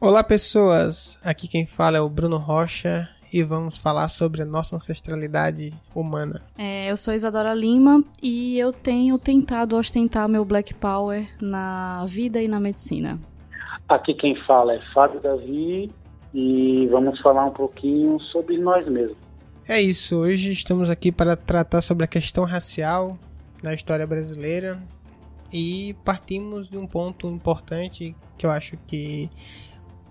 Olá, pessoas! Aqui quem fala é o Bruno Rocha e vamos falar sobre a nossa ancestralidade humana. É, eu sou Isadora Lima e eu tenho tentado ostentar meu Black Power na vida e na medicina. Aqui quem fala é Fábio Davi e vamos falar um pouquinho sobre nós mesmos. É isso, hoje estamos aqui para tratar sobre a questão racial na história brasileira e partimos de um ponto importante que eu acho que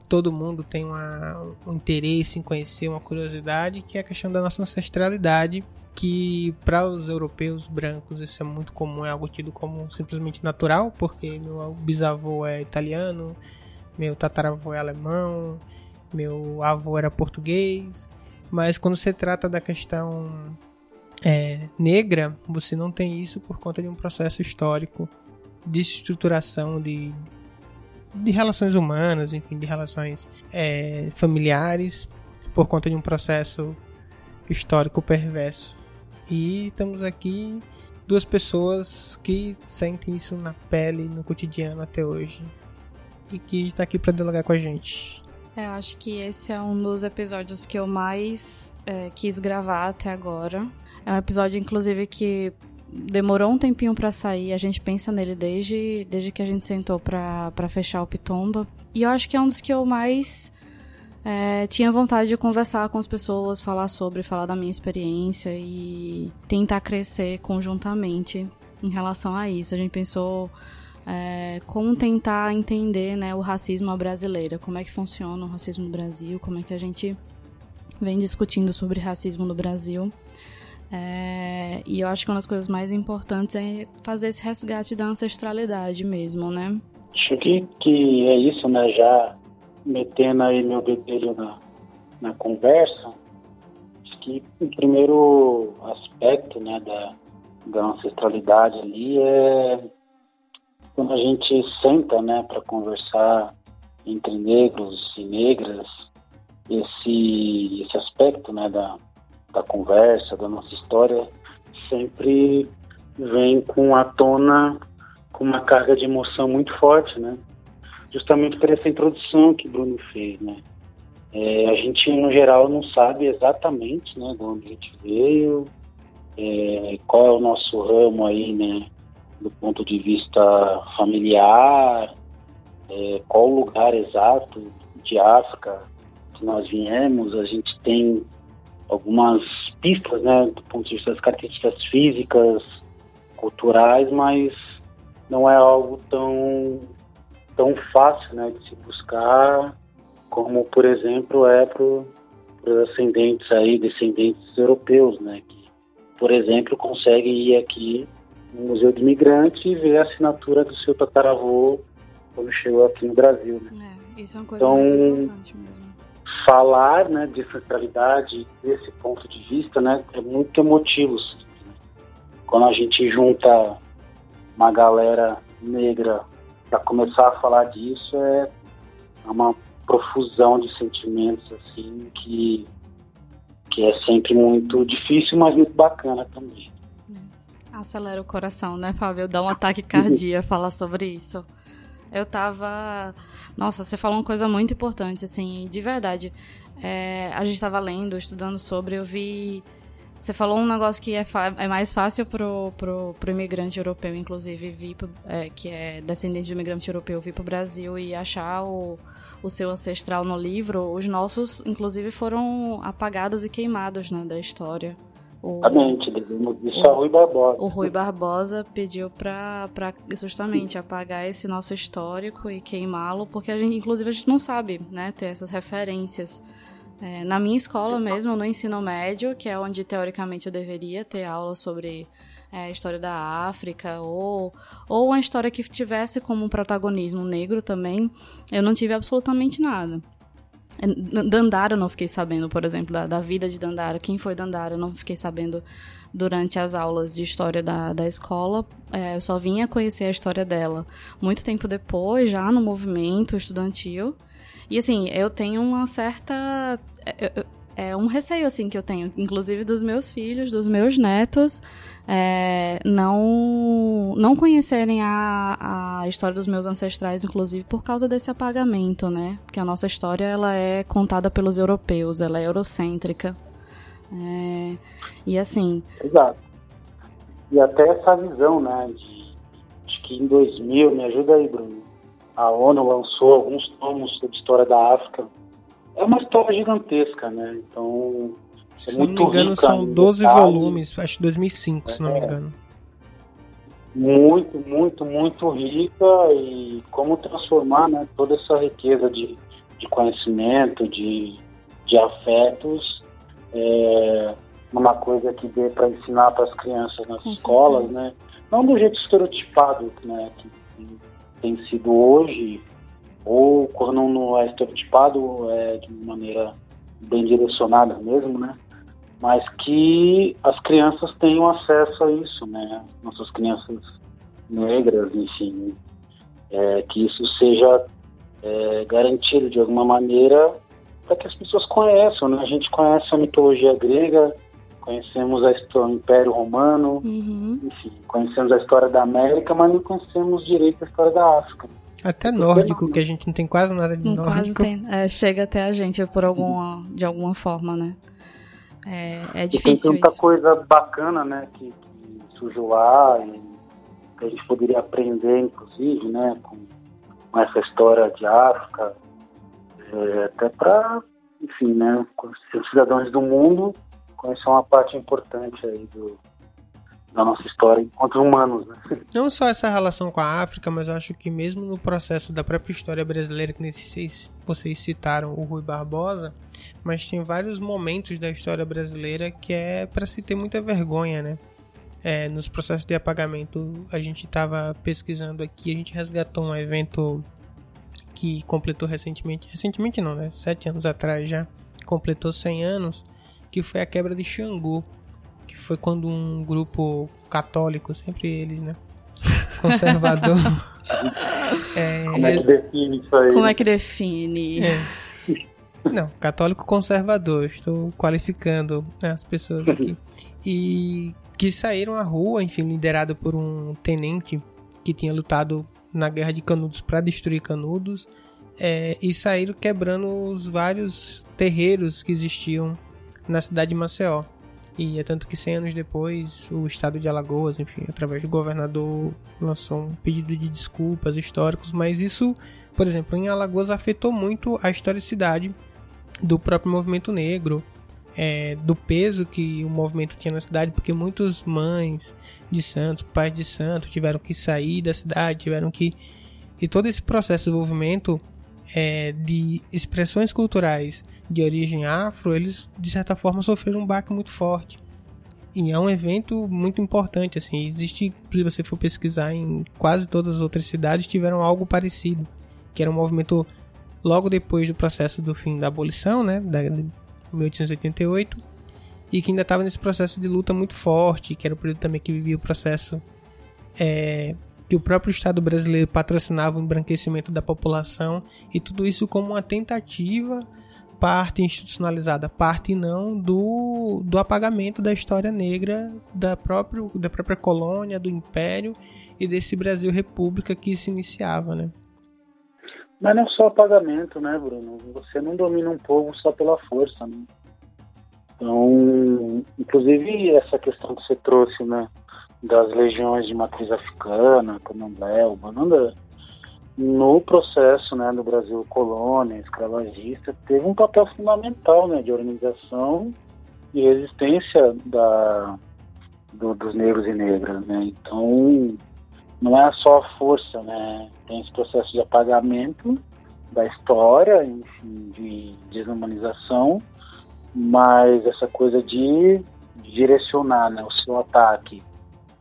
todo mundo tem uma, um interesse em conhecer, uma curiosidade, que é a questão da nossa ancestralidade, que para os europeus brancos isso é muito comum, é algo tido como simplesmente natural, porque meu bisavô é italiano, meu tataravô é alemão, meu avô era português, mas quando se trata da questão é, negra, você não tem isso por conta de um processo histórico de estruturação de, de relações humanas, enfim, de relações é, familiares, por conta de um processo histórico perverso. E estamos aqui duas pessoas que sentem isso na pele, no cotidiano até hoje. E que está aqui para dialogar com a gente. É, eu acho que esse é um dos episódios que eu mais é, quis gravar até agora. É um episódio, inclusive, que demorou um tempinho para sair. A gente pensa nele desde, desde que a gente sentou para fechar o Pitomba. E eu acho que é um dos que eu mais é, tinha vontade de conversar com as pessoas, falar sobre, falar da minha experiência e tentar crescer conjuntamente em relação a isso. A gente pensou é, como tentar entender né, o racismo brasileiro, como é que funciona o racismo no Brasil, como é que a gente vem discutindo sobre racismo no Brasil. É, e eu acho que uma das coisas mais importantes é fazer esse resgate da ancestralidade mesmo, né? Acho que, que é isso, né? Já metendo aí meu bedelho na, na conversa, acho que o primeiro aspecto né, da, da ancestralidade ali é quando a gente senta né, para conversar entre negros e negras, esse, esse aspecto né, da, da conversa, da nossa história, sempre vem com a tona com uma carga de emoção muito forte, né? Justamente por essa introdução que Bruno fez, né? É, a gente, no geral, não sabe exatamente né, de onde a gente veio, é, qual é o nosso ramo aí, né? Do ponto de vista familiar, é, qual o lugar exato de África que nós viemos. A gente tem algumas pistas, né, do ponto de vista das características físicas, culturais, mas não é algo tão tão fácil, né, de se buscar como, por exemplo, é para os ascendentes aí, descendentes europeus, né, que, por exemplo, conseguem ir aqui no Museu do Imigrante e ver a assinatura do seu tataravô quando chegou aqui no Brasil. Né? É, isso é uma coisa então, muito importante mesmo falar né, de centralidade desse ponto de vista né, é muito emotivo. Né? Quando a gente junta uma galera negra para começar a falar disso, é uma profusão de sentimentos assim que, que é sempre muito difícil, mas muito bacana também. Acelera o coração, né, Fábio? Dá um ataque cardíaco falar sobre isso. Eu tava. Nossa, você falou uma coisa muito importante, assim, de verdade. É, a gente tava lendo, estudando sobre, eu vi. Você falou um negócio que é, é mais fácil pro, pro, pro imigrante europeu, inclusive, vir pro, é, que é descendente de imigrante europeu, vir pro Brasil e achar o, o seu ancestral no livro. Os nossos, inclusive, foram apagados e queimados né, da história. O, Exatamente, isso é Rui Barbosa. O Rui Barbosa pediu para justamente apagar esse nosso histórico e queimá-lo, porque a gente, inclusive, a gente não sabe, né, ter essas referências. É, na minha escola mesmo, no ensino médio, que é onde teoricamente eu deveria ter aula sobre é, a história da África, ou, ou uma história que tivesse como protagonismo negro também, eu não tive absolutamente nada. Dandara eu não fiquei sabendo, por exemplo, da, da vida de Dandara. Quem foi Dandara eu não fiquei sabendo durante as aulas de história da, da escola. É, eu só vinha conhecer a história dela muito tempo depois, já no movimento estudantil. E assim, eu tenho uma certa. Eu, é um receio, assim, que eu tenho, inclusive dos meus filhos, dos meus netos, é, não, não conhecerem a, a história dos meus ancestrais, inclusive por causa desse apagamento, né? Porque a nossa história, ela é contada pelos europeus, ela é eurocêntrica. É, e assim... Exato. E até essa visão, né, de, que em 2000, me ajuda aí, Bruno, a ONU lançou alguns tomos sobre história da África, é uma história gigantesca, né? Então, é se não me engano, são 12 detalhes. volumes, acho 2005, é, se não me é. engano. Muito, muito, muito rica e como transformar né, toda essa riqueza de, de conhecimento, de, de afetos, é, numa coisa que dê para ensinar para as crianças nas Com escolas, certeza. né? Não do jeito estereotipado né, que tem sido hoje, ou quando não é estereotipado, é de maneira bem direcionada mesmo, né? Mas que as crianças tenham acesso a isso, né? Nossas crianças negras, enfim, é, que isso seja é, garantido de alguma maneira para que as pessoas conheçam, né? A gente conhece a mitologia grega, conhecemos a história, o Império Romano, uhum. enfim, conhecemos a história da América, mas não conhecemos direito a história da África. Até nórdico, que a gente não tem quase nada de não nórdico. Quase tem. É, chega até a gente por alguma, de alguma forma, né? É, é difícil tem tanta isso. coisa bacana, né, que, que, surgiu lá e que a gente poderia aprender, inclusive, né, com, com essa história de África, é, até para, enfim, né, os cidadãos do mundo conhecer uma parte importante aí do, da nossa história enquanto humanos. Né? Não só essa relação com a África, mas acho que mesmo no processo da própria história brasileira, que nesses, vocês citaram o Rui Barbosa, mas tem vários momentos da história brasileira que é para se ter muita vergonha, né? É, nos processos de apagamento, a gente estava pesquisando aqui, a gente resgatou um evento que completou recentemente, recentemente não, né? Sete anos atrás já, completou 100 anos, que foi a quebra de Xangô, que foi quando um grupo católico, sempre eles, né? Conservador. é, Como é que define isso aí? Como é que define? É. Não, católico conservador, estou qualificando né, as pessoas aqui. E que saíram à rua, enfim, liderado por um tenente que tinha lutado na Guerra de Canudos para destruir Canudos, é, e saíram quebrando os vários terreiros que existiam na cidade de Maceió. E é tanto que 100 anos depois, o estado de Alagoas, enfim, através do governador, lançou um pedido de desculpas históricos, mas isso, por exemplo, em Alagoas afetou muito a historicidade do próprio movimento negro, é, do peso que o movimento tinha na cidade, porque muitas mães de santos, pais de santos tiveram que sair da cidade, tiveram que. E todo esse processo de desenvolvimento é, de expressões culturais de origem afro, eles de certa forma sofreram um baque muito forte. E é um evento muito importante, assim, existe, se você for pesquisar em quase todas as outras cidades tiveram algo parecido, que era um movimento logo depois do processo do fim da abolição, né, da, de 1888, e que ainda estava nesse processo de luta muito forte, que era o período também que vivia o processo é, que o próprio Estado brasileiro patrocinava o embranquecimento da população e tudo isso como uma tentativa parte institucionalizada, parte não do, do apagamento da história negra da, próprio, da própria colônia, do império e desse Brasil República que se iniciava, né? Mas não é só apagamento, né, Bruno? Você não domina um povo só pela força, né? Então, inclusive essa questão que você trouxe, né, das legiões de matriz africana, candomblé, umbanda, no processo né, do Brasil colônia, escravagista, teve um papel fundamental né, de organização e resistência da, do, dos negros e negras. Né? Então, não é só a força, né? tem esse processo de apagamento da história, enfim, de desumanização, mas essa coisa de direcionar né, o seu ataque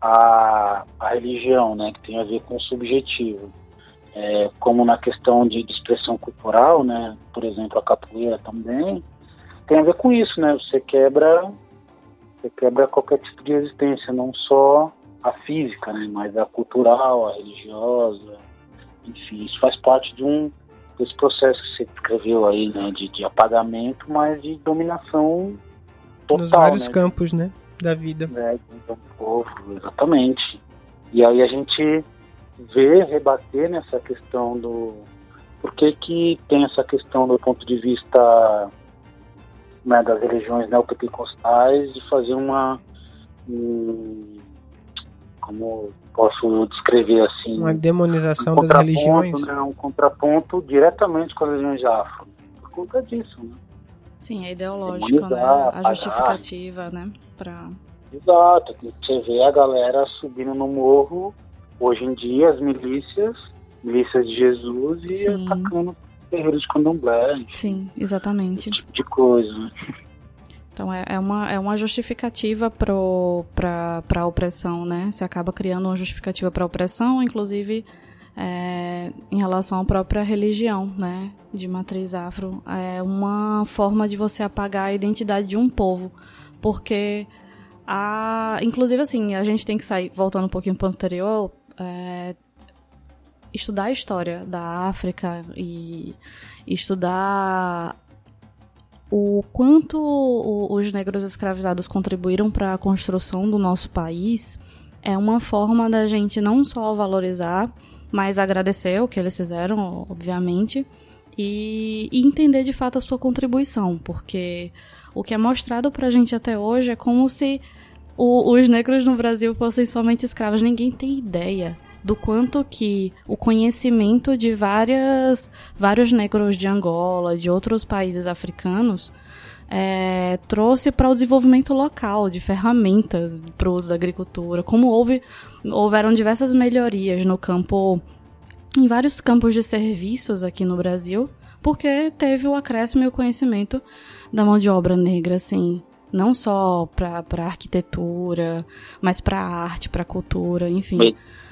à, à religião, né, que tem a ver com o subjetivo é, como na questão de, de, expressão corporal, né? Por exemplo, a capoeira também tem a ver com isso, né? Você quebra, você quebra qualquer tipo de resistência, não só a física, né? Mas a cultural, a religiosa, enfim, isso faz parte de um desse processo que você descreveu aí, né, de, de apagamento, mas de dominação total, Nos vários né, campos, né, da vida. né, do povo, exatamente. E aí a gente vê, rebater nessa questão do... Por que que tem essa questão do ponto de vista né, das religiões neopentecostais de fazer uma... Um, como posso descrever assim? Uma demonização um das religiões. Né, um contraponto diretamente com as religiões afro. Por conta disso, né? Sim, é ideológico, né? A justificativa, né? Pra... Exato. Você vê a galera subindo no morro, hoje em dia, as milícias, milícias de Jesus, e Sim. atacando terreiros de candomblé, Sim, exatamente. esse tipo de coisa. Então é, é uma, é uma justificativa para a opressão, né? Você acaba criando uma justificativa para a opressão, inclusive é, em relação à própria religião, né? De matriz afro. É uma forma de você apagar a identidade de um povo. Porque, a, inclusive assim, a gente tem que sair, voltando um pouquinho para o anterior, é, estudar a história da África e estudar o quanto os negros escravizados contribuíram para a construção do nosso país é uma forma da gente não só valorizar, mas agradecer o que eles fizeram, obviamente, e, entender de fato a sua contribuição, porque o que é mostrado pra gente até hoje é como se o- os negros no Brasil fossem somente escravos. Ninguém tem ideia do quanto que o conhecimento de várias, vários negros de Angola, de outros países africanos, é, trouxe para o desenvolvimento local de ferramentas para o uso da agricultura. Como houve, houveram diversas melhorias no campo, em vários campos de serviços aqui no Brasil, porque teve o acréscimo e o conhecimento da mão de obra negra, assim, não só para arquitetura, mas para arte, para cultura, enfim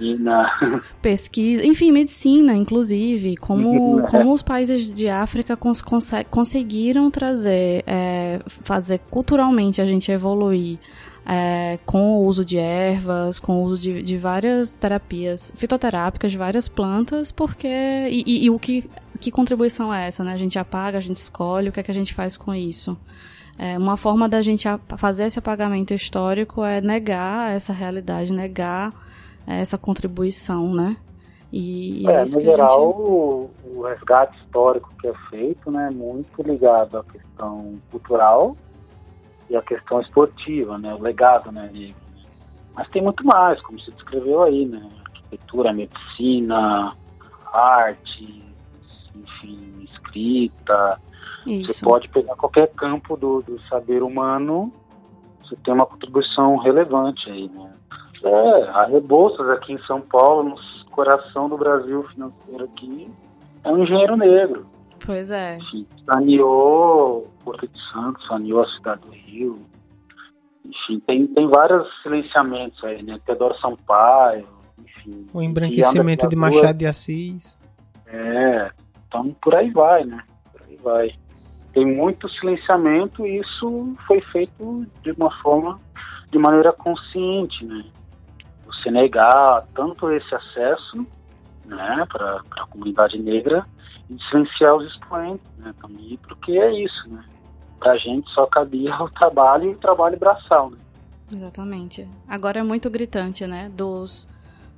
E na, pesquisa, enfim, medicina, inclusive, como, É. como os países de África cons conse- conseguiram trazer, é, fazer culturalmente a gente evoluir é, com o uso de ervas, com o uso de, de várias terapias fitoterápicas, de várias plantas, porque. E, e- e o que, que contribuição é essa, né? A gente apaga, a gente escolhe, o que é que a gente faz com isso? É, uma forma da gente fazer esse apagamento histórico é negar essa realidade, negar essa contribuição, né? E, é, isso no geral, gente... o, o resgate histórico que é feito, né, é muito ligado à questão cultural e à questão esportiva, né, o legado, né. Mas tem muito mais, como você descreveu aí, né, arquitetura, medicina, arte, enfim, escrita. Você Isso. pode pegar qualquer campo do, do saber humano, você tem uma contribuição relevante aí, né. É, a Rebouças aqui em São Paulo, no coração do Brasil financeiro aqui, é um engenheiro negro. Pois é. Enfim, saneou Porto de Santos, saneou a cidade do Rio. Enfim, tem, tem vários silenciamentos aí, né? Teodoro Sampaio, enfim. O embranquecimento de. Machado de Assis. É, então por aí vai, né? Por aí vai. Tem muito silenciamento e isso foi feito de uma forma, de maneira consciente, né? Você negar tanto esse acesso, né, para a comunidade negra e silenciar os expoentes, né, também, porque é isso, né? Pra gente só cabia o trabalho e o trabalho braçal, né? Exatamente. Agora é muito gritante, né? Dos,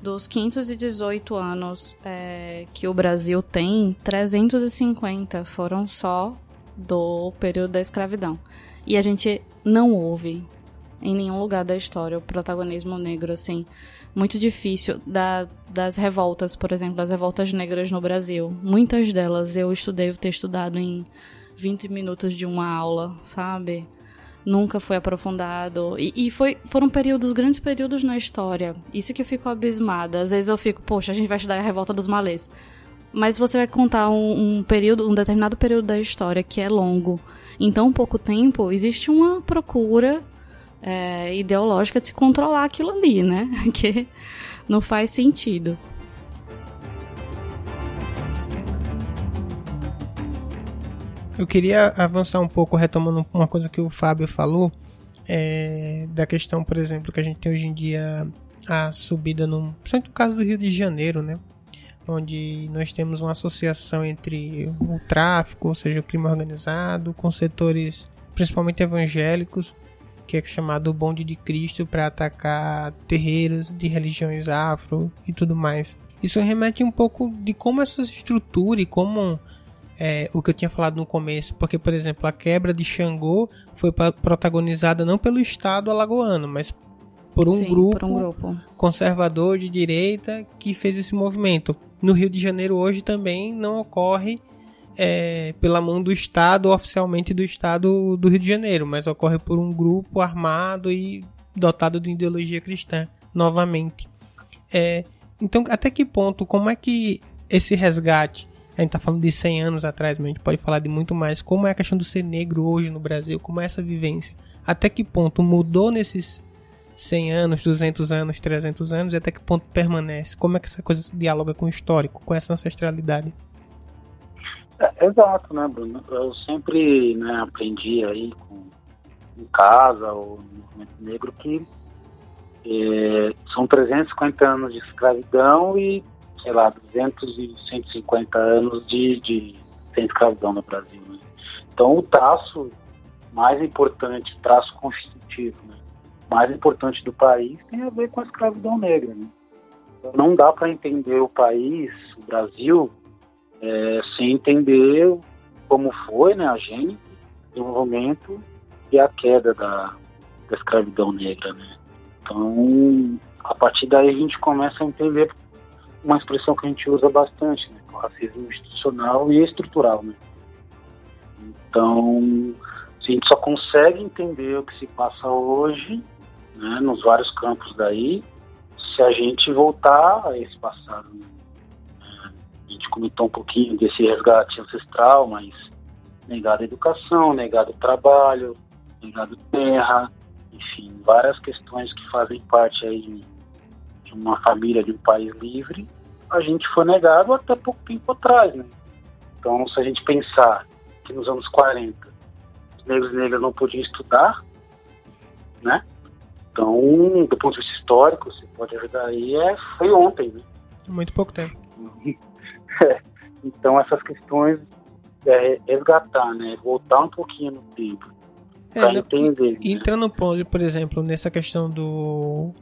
dos 518 anos é, que o Brasil tem, 350 foram só do período da escravidão. E a gente não ouve em nenhum lugar da história o protagonismo negro, assim. Muito difícil da, das revoltas, por exemplo, das revoltas negras no Brasil. Muitas delas eu estudei, ter estudado em 20 minutos de uma aula, sabe? nunca foi aprofundado. E, e foi, foram períodos, grandes períodos na história. Isso que eu fico abismada. Às vezes eu fico, poxa, a gente vai estudar a revolta dos malês. Mas você vai contar um, um período, um determinado período da história que é longo. Em tão pouco tempo, existe uma procura é, ideológica de se controlar aquilo ali, né? Que não faz sentido. Eu queria avançar um pouco, retomando uma coisa que o Fábio falou, é, da questão, por exemplo, que a gente tem hoje em dia a subida, no, principalmente no caso do Rio de Janeiro, né? Onde nós temos uma associação entre o tráfico, ou seja, o crime organizado, com setores principalmente evangélicos, que é chamado Bonde de Cristo, para atacar terreiros de religiões afro e tudo mais. Isso remete um pouco de como essa estrutura e como é, o que eu tinha falado no começo, porque, por exemplo, a quebra de Xangô foi protagonizada não pelo Estado alagoano, mas por um, Sim, grupo, por um grupo conservador de direita que fez esse movimento. No Rio de Janeiro hoje também não ocorre é, pela mão do Estado, oficialmente do Estado do Rio de Janeiro, mas ocorre por um grupo armado e dotado de ideologia cristã, novamente. É, então, até que ponto, como é que esse resgate, a gente está falando de 100 anos atrás, mas a gente pode falar de muito mais, como é a questão do ser negro hoje no Brasil, como é essa vivência? Até que ponto mudou nesses 100 anos, 200 anos, 300 anos e até que ponto permanece? Como é que essa coisa se dialoga com o histórico, com essa ancestralidade? É, exato, né, Bruno? Eu sempre né, aprendi aí com, em casa ou no movimento negro que é, são 350 anos de escravidão e, sei lá, 200 e 150 anos de, de sem escravidão no Brasil. Né? Então, o traço mais importante, traço constitutivo, né? Mais importante do país tem a ver com a escravidão negra. Né? Não dá para entender o país, o Brasil, é, sem entender como foi né, a gênese, o desenvolvimento e a queda da, da escravidão negra. Né? Então, a partir daí a gente começa a entender uma expressão que a gente usa bastante, né, o racismo institucional e estrutural. Né? Então, a gente só consegue entender o que se passa hoje né, nos vários campos daí, se a gente voltar a esse passado. Né? A gente comentou um pouquinho desse resgate ancestral, mas negado a educação, negado trabalho, negado terra, enfim, várias questões que fazem parte aí de uma família, de um país livre, a gente foi negado até pouco tempo atrás, né? Então, se a gente pensar que nos anos 40 os negros e negras não podiam estudar, né? Então, do ponto de vista histórico, você pode ajudar aí, é, foi ontem, né? Muito pouco tempo. é, então, essas questões, é, resgatar, né? Voltar um pouquinho no tempo. É, pra entender. Né? Entrando, por exemplo, nessa questão do,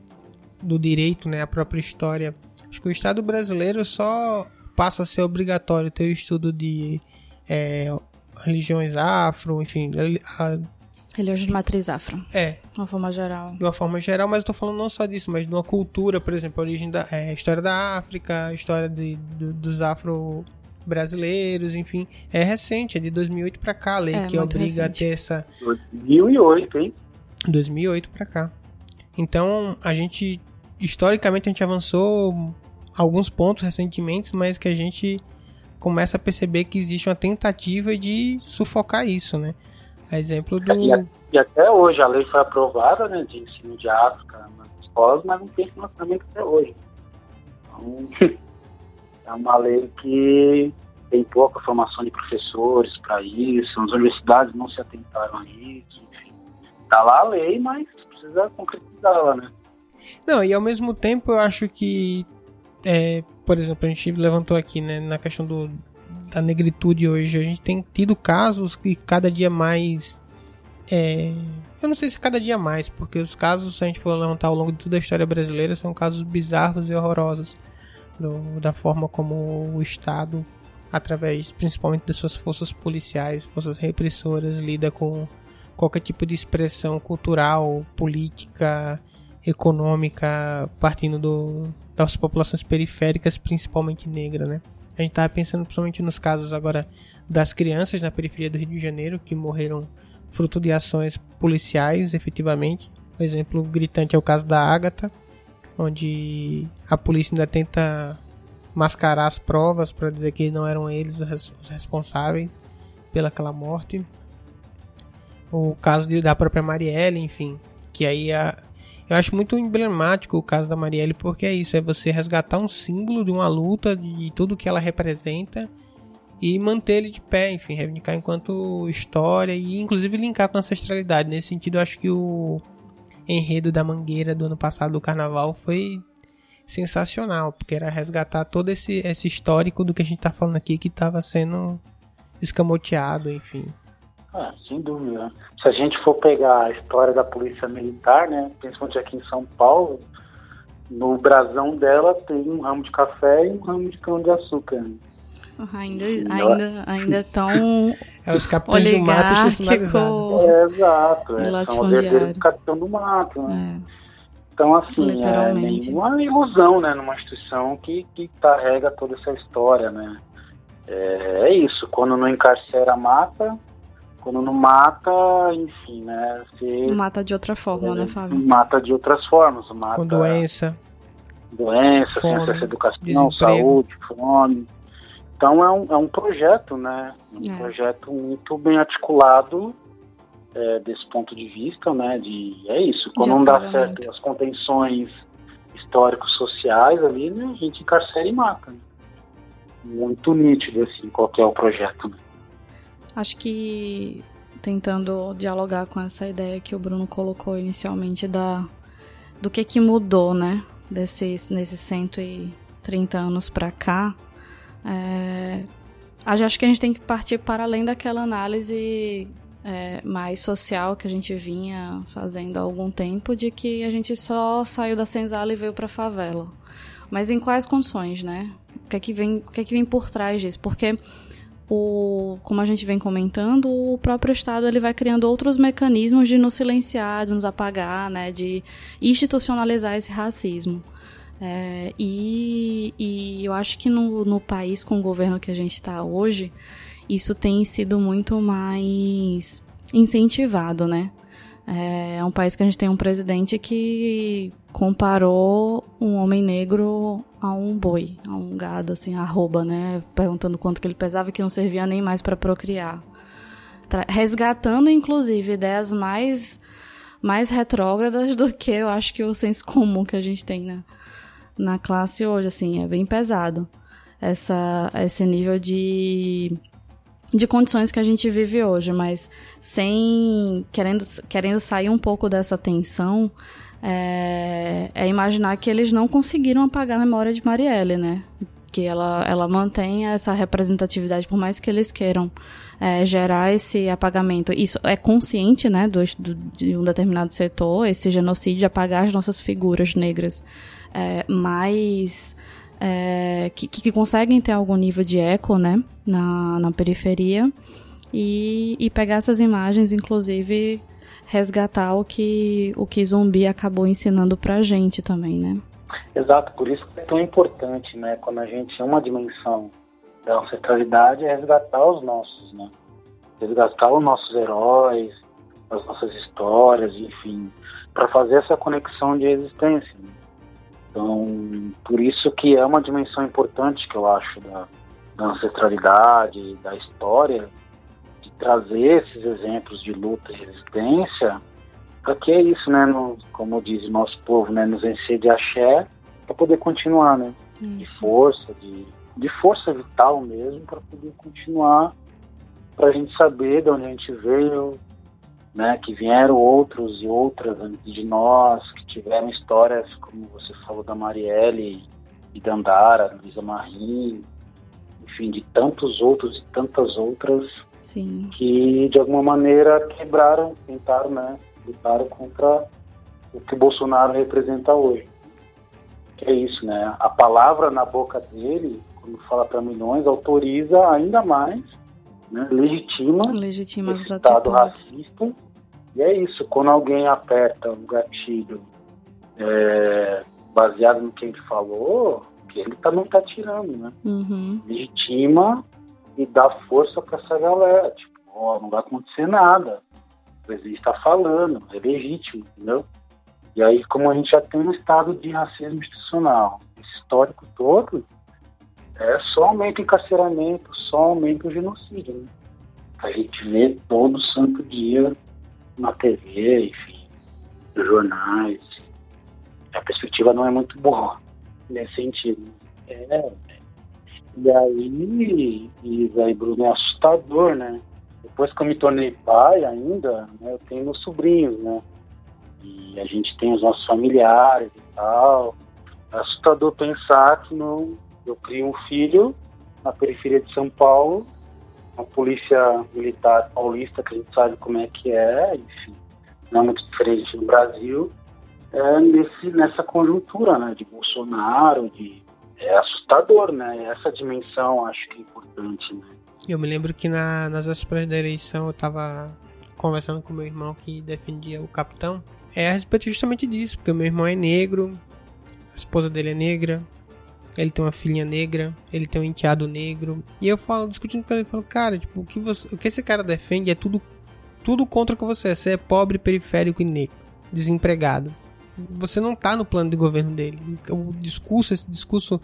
do direito, né? A própria história. Acho que o Estado brasileiro só passa a ser obrigatório ter o estudo de é, religiões afro, enfim, a Religião de matriz afro. É. De uma forma geral. De uma forma geral, mas eu tô falando não só disso, mas de uma cultura, por exemplo, a origem da é, história da África, a história de, do, dos afro brasileiros, enfim, é recente, é de 2008 para cá a lei é, que obriga recente. a ter essa 2008, hein? 2008 para cá. Então, a gente historicamente a gente avançou alguns pontos recentemente, mas que a gente começa a perceber que existe uma tentativa de sufocar isso, né? A exemplo do. E, e, até hoje a lei foi aprovada, né, de ensino de África nas escolas, mas não tem financiamento até hoje. Então, é uma lei que tem pouca formação de professores para isso, as universidades não se atentaram a isso, enfim. Tá lá a lei, mas precisa concretizá-la, né? Não, e ao mesmo tempo eu acho que, é, por exemplo, a gente levantou aqui, né, na questão do, da negritude hoje. A gente tem tido casos que cada dia mais. É, eu não sei se cada dia mais, porque os casos, se a gente for levantar ao longo de toda a história brasileira, são casos bizarros e horrorosos. Do, da forma como o Estado, através principalmente das suas forças policiais, forças repressoras, lida com qualquer tipo de expressão cultural, política, econômica, partindo do, das populações periféricas, principalmente negra, né? A gente estava pensando principalmente nos casos agora das crianças na periferia do Rio de Janeiro que morreram fruto de ações policiais, efetivamente. O exemplo gritante é o caso da Ágata, onde a polícia ainda tenta mascarar as provas para dizer que não eram eles os responsáveis pelaquela morte. O caso de, da própria Marielle, enfim, que aí a, eu acho muito emblemático o caso da Marielle, porque é isso, é você resgatar um símbolo de uma luta, de tudo que ela representa, e manter ele de pé, enfim, reivindicar enquanto história e inclusive linkar com a ancestralidade. Nesse sentido, eu acho que o enredo da Mangueira do ano passado do Carnaval foi sensacional, porque era resgatar todo esse, esse histórico do que a gente tá falando aqui que estava sendo escamoteado, enfim. Ah, sem dúvida. Se a gente for pegar a história da polícia militar, né, principalmente aqui em São Paulo, no brasão dela tem um ramo de café e um ramo de cão de açúcar. Né? Ainda, ainda, ainda tão. É os capitães do mato institucionalizados. É, exato. É, são os herdeiros do capitão do mato. Né? É. Então, assim, é nenhuma ilusão, né, numa instituição que, que carrega toda essa história, né. É, é isso, quando não encarcera, mata, quando não mata, enfim, né, você... Mata de outra forma, é, né, Fábio? Mata de outras formas, mata... Com doença. Doença, fome, sem acesso à educação, desemprego. saúde, fome. Então, é um, é um projeto, né, um é. projeto muito bem articulado é, desse ponto de vista, né? De é isso. Quando não dá certo as contenções históricos sociais ali, né, a gente encarcera e mata. Né? Muito nítido assim, qual é o projeto. Né? Acho que tentando dialogar com essa ideia que o Bruno colocou inicialmente da do que que mudou, né? Desses nesses 130 anos para cá, é, acho que a gente tem que partir para além daquela análise é, mais social que a gente vinha fazendo há algum tempo, de que a gente só saiu da senzala e veio para a favela. Mas em quais condições, né? O que é que vem, o que é que vem por trás disso? Porque o, como a gente vem comentando, o próprio Estado ele vai criando outros mecanismos de nos silenciar, de nos apagar, né, de institucionalizar esse racismo. É, e, e, eu acho que no, no país com o governo que a gente está hoje, isso tem sido muito mais incentivado, né? É um país que a gente tem um presidente que comparou um homem negro a um boi, a um gado, assim, arroba, né? Perguntando quanto que ele pesava que não servia nem mais para procriar. Resgatando, inclusive, ideias mais, mais retrógradas do que eu acho que o senso comum que a gente tem na, na classe hoje, assim, é bem pesado. Essa, esse nível de de condições que a gente vive hoje, mas sem querendo, querendo sair um pouco dessa tensão, é, é imaginar que eles não conseguiram apagar a memória de Marielle, né? Que ela, ela mantém essa representatividade, por mais que eles queiram é, gerar esse apagamento. Isso é consciente, né, do, do, de um determinado setor, esse genocídio, apagar as nossas figuras negras. É, mas é, que, que, conseguem ter algum nível de eco, né, na, na periferia e, e pegar essas imagens, inclusive resgatar o que o que Zumbi acabou ensinando pra gente também, né? Exato, por isso que é tão importante, né, quando a gente é uma dimensão da ancestralidade é resgatar os nossos, né? Resgatar os nossos heróis, as nossas histórias, enfim, para fazer essa conexão de existência. Né? Então, por isso que é uma dimensão importante que eu acho da, da ancestralidade, da história, de trazer esses exemplos de luta e resistência, para que é isso, né, no, como diz o nosso povo, né, nos encher de axé, para poder continuar, né, isso. de força, de, de força vital mesmo, para poder continuar, para a gente saber de onde a gente veio, né, que vieram outros e outras antes de nós, que tiveram histórias, como você falou da Marielle e da Andara, Luísa Marim, enfim, de tantos outros e tantas outras Sim. que de alguma maneira quebraram, tentaram, né, lutaram contra o que o Bolsonaro representa hoje. Que é isso, né? A palavra na boca dele, quando fala para milhões, autoriza ainda mais né, legitima, legitima esse Estado racista. E é isso, quando alguém aperta o gatilho é, baseado no que ele falou, que ele também está tirando, né? Uhum. Legitima e dá força para essa galera. Tipo, ó, não vai acontecer nada. O presidente está falando, é legítimo, entendeu? E aí, como a gente já tem um estado de racismo institucional, esse histórico todo, é só aumenta o encarceramento, só aumenta o genocídio. Né? A gente vê todo santo dia na TV, enfim, nos jornais. A perspectiva não é muito boa nesse sentido. É, e aí, e aí, Bruno, é assustador, né? Depois que eu me tornei pai ainda, né, eu tenho meus sobrinhos, né? E a gente tem os nossos familiares e tal. É assustador pensar que no, eu crio um filho na periferia de São Paulo, a polícia militar paulista, que a gente sabe como é que é, enfim, não é muito diferente do Brasil, é nesse, nessa conjuntura né, de Bolsonaro, de, é assustador, né? Essa dimensão acho que é importante, né? Eu me lembro que na, nas vésperas da eleição eu estava conversando com meu irmão que defendia o capitão. É a respeito justamente disso, porque meu irmão é negro, a esposa dele é negra, ele tem uma filhinha negra, ele tem um enteado negro. E eu falo, discutindo com ele, falo, cara, tipo, o que, você, o que esse cara defende é tudo, tudo contra o que você é. Você é pobre, periférico e negro, desempregado. Você não tá no plano de governo dele. O discurso, esse discurso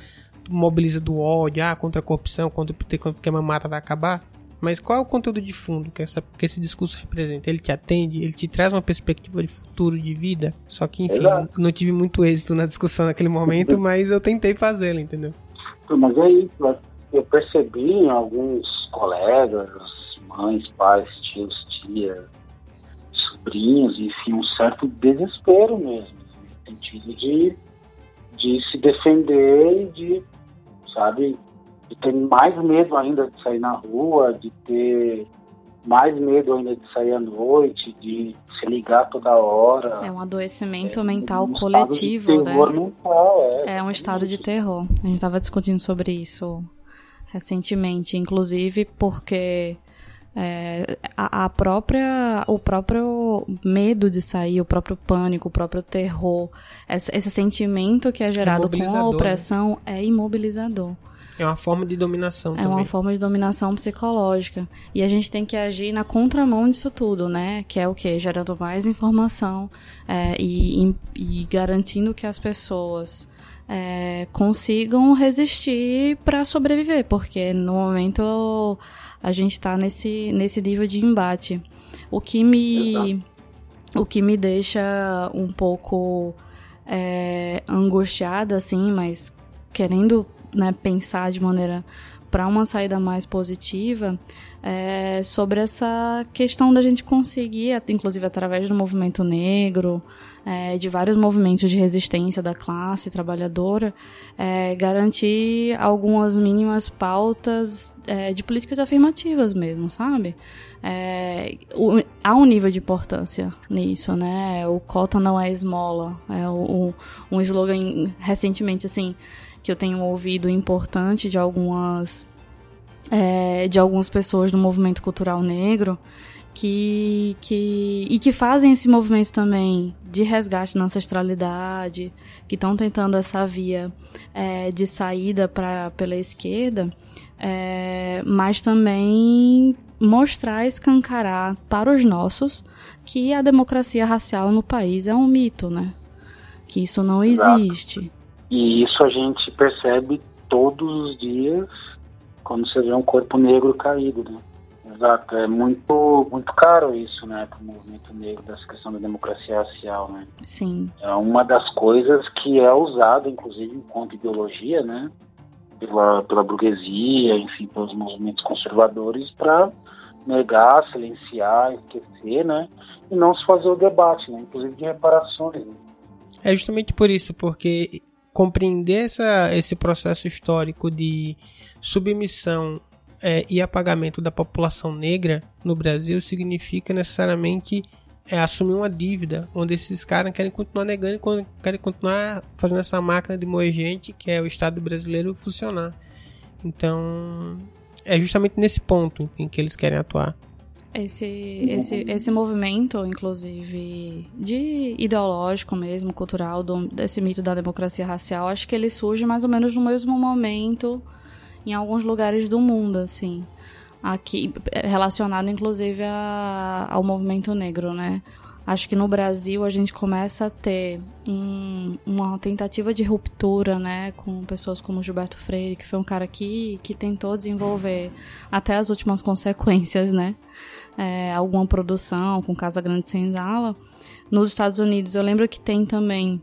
mobiliza do ódio, ah, contra a corrupção, contra que a mamata vai acabar. Mas qual é o conteúdo de fundo que, essa, que esse discurso representa? Ele te atende? Ele te traz uma perspectiva de futuro, de vida? Só que, enfim, Exato. não tive muito êxito na discussão naquele momento, mas eu tentei fazê-la, entendeu? Mas é isso. Eu percebi em alguns colegas, mães, pais, tios, tias, sobrinhos, enfim, um certo desespero mesmo, sentido de, de se defender e de, sabe, de ter mais medo ainda de sair na rua, de ter mais medo ainda de sair à noite, de se ligar toda hora. É um adoecimento é, mental um coletivo, né? Mental, é, é um estado de terror. A gente estava discutindo sobre isso recentemente, inclusive porque é, a, a, própria, o próprio medo de sair, o próprio pânico, o próprio terror, esse, esse sentimento que é gerado é com a né? opressão né? é imobilizador. É uma forma de dominação é também. Uma forma de dominação psicológica. E a gente tem que agir na contramão disso tudo, né? Que é o quê? Gerando mais informação é, e, e, garantindo que as pessoas é, consigam resistir para sobreviver. Porque no momento a gente está nesse, nesse nível de embate. O que me, o que me deixa um pouco é, angustiada, assim, mas querendo né, pensar de maneira para uma saída mais positiva é, sobre essa questão da gente conseguir, inclusive através do movimento negro, é, de vários movimentos de resistência da classe trabalhadora, é, garantir algumas mínimas pautas é, de políticas afirmativas mesmo, sabe? É, o, há um nível de importância nisso, né? O cota não é esmola, é o, um slogan recentemente assim que eu tenho ouvido importante de algumas é, de algumas pessoas do movimento cultural negro que, que e que fazem esse movimento também de resgate na ancestralidade, que estão tentando essa via é, de saída para pela esquerda, é, mas também mostrar, escancarar para os nossos que a democracia racial no país é um mito, né? Que isso não existe. E isso a gente percebe todos os dias quando você vê um corpo negro caído, né? Exato, é muito, muito caro isso, né, para o movimento negro, dessa questão da democracia racial, né? Sim. É uma das coisas que é usada, inclusive, enquanto ideologia, né, pela, pela burguesia, enfim, pelos movimentos conservadores, para negar, silenciar, esquecer, né, e não se fazer o debate, né, inclusive de reparações. Né? É justamente por isso, porque compreender essa, esse processo histórico de submissão é, e apagamento da população negra no Brasil significa necessariamente é, assumir uma dívida, onde esses caras querem continuar negando e querem continuar fazendo essa máquina de moer gente, que é o Estado brasileiro, funcionar. Então, é justamente nesse ponto em que eles querem atuar. Esse, esse, esse movimento, inclusive, de ideológico mesmo, cultural, do, desse mito da democracia racial, acho que ele surge mais ou menos no mesmo momento em alguns lugares do mundo, assim. Aqui, relacionado inclusive a, ao movimento negro, né? Acho que no Brasil a gente começa a ter um, uma tentativa de ruptura, né, com pessoas como Gilberto Freire, que foi um cara que, que tentou desenvolver até as últimas consequências, né, é, alguma produção com Casa Grande Senzala. Nos Estados Unidos, eu lembro que tem também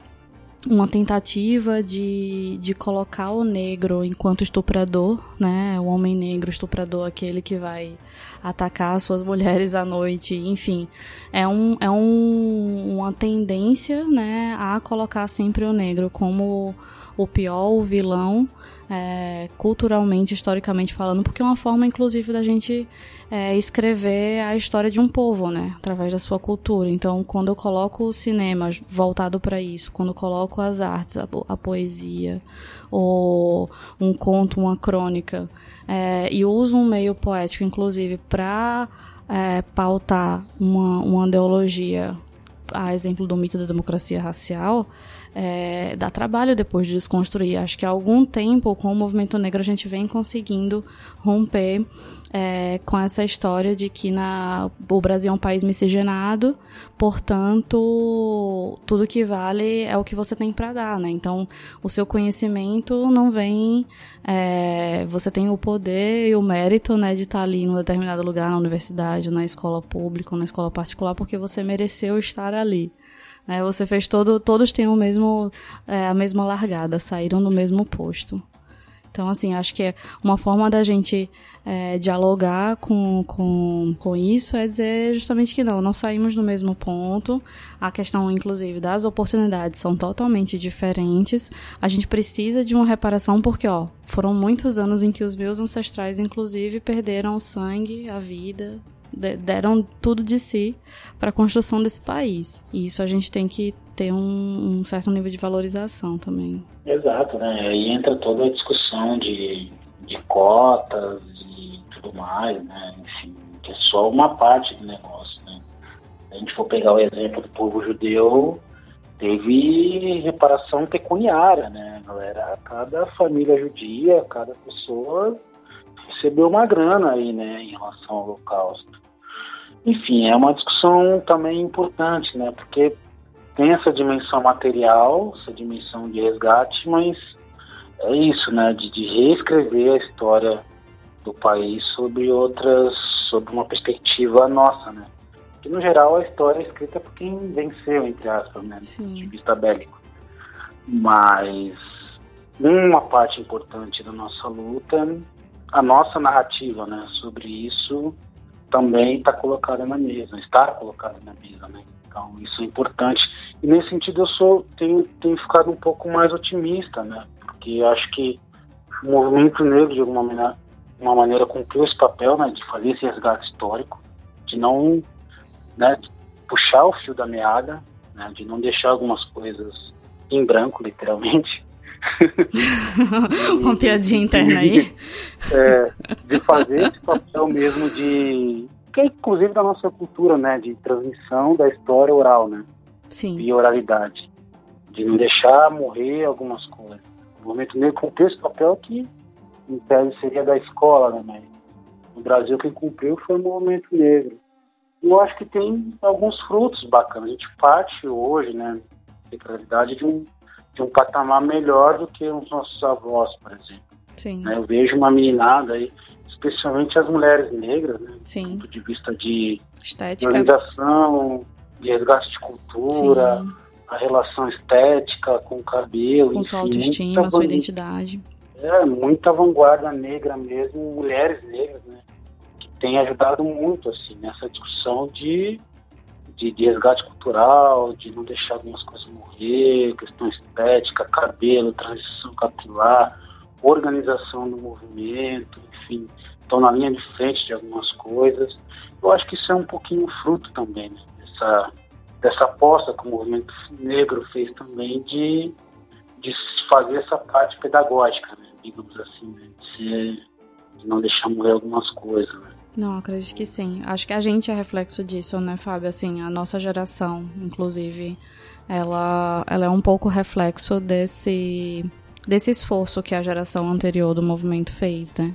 uma tentativa de, de colocar o negro enquanto estuprador, né? O homem negro estuprador, aquele que vai atacar suas mulheres à noite, enfim. É, um, é um, uma tendência, né, a colocar sempre o negro como o pior, o vilão, é, culturalmente, historicamente falando, porque é uma forma, inclusive, da gente é, escrever a história de um povo, né? Através da sua cultura. Então, quando eu coloco o cinema voltado para isso, quando eu coloco as artes, a, a, poesia, ou um conto, uma crônica, é, e uso um meio poético, inclusive, para é, pautar uma, uma ideologia, a exemplo do mito da democracia racial, é, dá trabalho depois de desconstruir. Acho que há algum tempo, com o movimento negro, a gente vem conseguindo romper é, com essa história de que na, o Brasil é um país miscigenado, portanto, tudo que vale é o que você tem para dar, né? Então, o seu conhecimento não vem. É, você tem o poder e o mérito né, de estar ali em um determinado lugar, na universidade, na escola pública, ou na escola particular, porque você mereceu estar ali. Né? Você fez todo, todos têm o mesmo, é, a mesma largada, saíram no mesmo posto. Então, assim, acho que é uma forma da gente é, dialogar com, com, com isso é dizer justamente que não, não saímos do mesmo ponto. A questão, inclusive, das oportunidades são totalmente diferentes. A gente precisa de uma reparação porque, ó, foram muitos anos em que os meus ancestrais, inclusive, perderam o sangue, a vida, deram tudo de si para a construção desse país. E isso a gente tem que ter um, um, certo nível de valorização também. Exato, né? Aí entra toda a discussão de, de cotas e tudo mais, né? Enfim, que é só uma parte do negócio, né? Se a gente for pegar o exemplo do povo judeu, teve reparação pecuniária, né? Galera, cada família judia, cada pessoa recebeu uma grana aí, né, em relação ao Holocausto. Enfim, é uma discussão também importante, né, porque tem essa dimensão material, essa dimensão de resgate, mas é isso, né, de, de reescrever a história do país sobre outras, sobre uma perspectiva nossa, né. Que no geral a história é escrita por quem venceu, entre aspas, né, Sim. de vista bélico. Mas uma parte importante da nossa luta a nossa narrativa né, sobre isso também está colocada na mesa, está colocada na mesa, né? Então isso é importante. E nesse sentido eu sou tenho, tenho ficado um pouco mais otimista, né? Porque acho que o movimento negro de alguma maneira, uma maneira cumpriu esse papel, né, de fazer esse resgate histórico, de não, né, de puxar o fio da meada, né, de não deixar algumas coisas em branco, literalmente, Uma piadinha interna aí. É, de fazer esse papel mesmo de. que é inclusive da nossa cultura, né? De transmissão da história oral, né? Sim. E oralidade. De não deixar morrer algumas coisas. O movimento negro cumpriu esse papel que, em tese, seria da escola, né? Mas no Brasil, quem cumpriu foi o movimento negro. E eu acho que tem alguns frutos bacanas. A gente parte hoje, né? realidade de um de um patamar melhor do que os nossos avós, por exemplo. Sim. Né, eu vejo uma meninada aí, especialmente as mulheres negras, né, Sim. do ponto de vista de Estética. organização, de resgate de cultura, Sim. a relação estética com o cabelo, com enfim, sua autoestima, sua identidade. É, muita vanguarda negra mesmo, mulheres negras, né, que tem ajudado muito, assim, nessa discussão de de, de, resgate cultural, de não deixar algumas coisas morrer, questão estética, cabelo, transição capilar, organização do movimento, enfim, estão na linha de frente de algumas coisas. Eu acho que isso é um pouquinho fruto também, né? Dessa, dessa aposta que o movimento negro fez também de, de fazer essa parte pedagógica, né? digamos assim, né? de, de não deixar morrer algumas coisas. Né? Não, acredito que sim. Acho que a gente é reflexo disso, né, Fábio? Assim, a nossa geração, inclusive, ela, ela é um pouco reflexo desse, desse esforço que a geração anterior do movimento fez, né?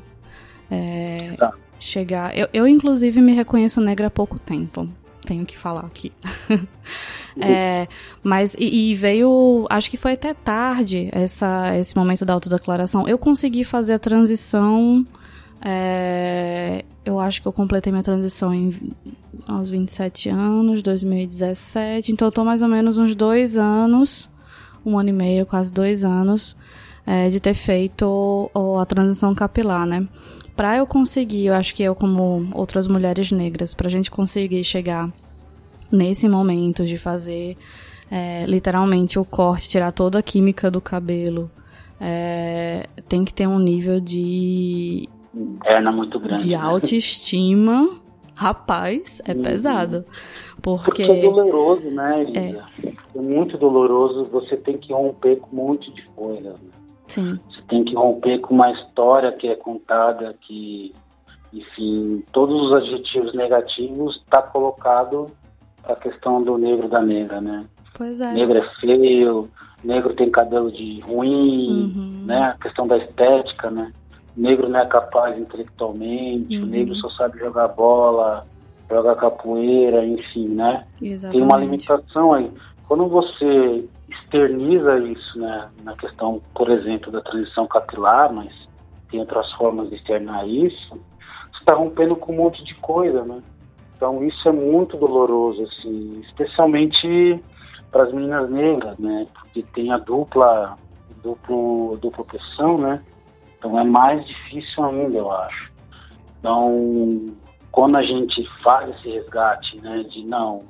É, tá. Chegar. Eu, eu, inclusive, me reconheço negra há pouco tempo. Tenho que falar aqui. é, mas, e, e, veio. Acho que foi até tarde essa, esse momento da autodeclaração. Eu consegui fazer a transição é, eu acho que eu completei minha transição em, aos 27 anos, 2017. Então eu tô mais ou menos uns dois anos, um ano e meio, quase dois anos, é, de ter feito a transição capilar, né? Pra eu conseguir, eu acho que eu, como outras mulheres negras, pra gente conseguir chegar nesse momento de fazer é, literalmente o corte, tirar toda a química do cabelo, é, tem que ter um nível de. Interna muito grande. De né? autoestima. Rapaz, é uhum. pesado. Porque... porque é doloroso, né? É. é muito doloroso. Você tem que romper com um monte de coisas. Né? Sim. Você tem que romper com uma história que é contada, que, enfim, todos os adjetivos negativos está colocado a questão do negro da negra, né? Pois é. Negro é feio, negro tem cabelo de ruim, uhum. né? A questão da estética, né? Negro não é capaz intelectualmente, uhum. o negro só sabe jogar bola, jogar capoeira, enfim, né? Exatamente. Tem uma limitação aí. Quando você externiza isso, né, na questão, por exemplo, da transição capilar, mas tem outras formas de externar isso, você está rompendo com um monte de coisa, né? Então isso é muito doloroso, assim, especialmente para as meninas negras, né? Porque tem a dupla, duplo, dupla opressão, né? Então é mais difícil ainda, eu acho. Então, quando a gente faz esse resgate, né, de não,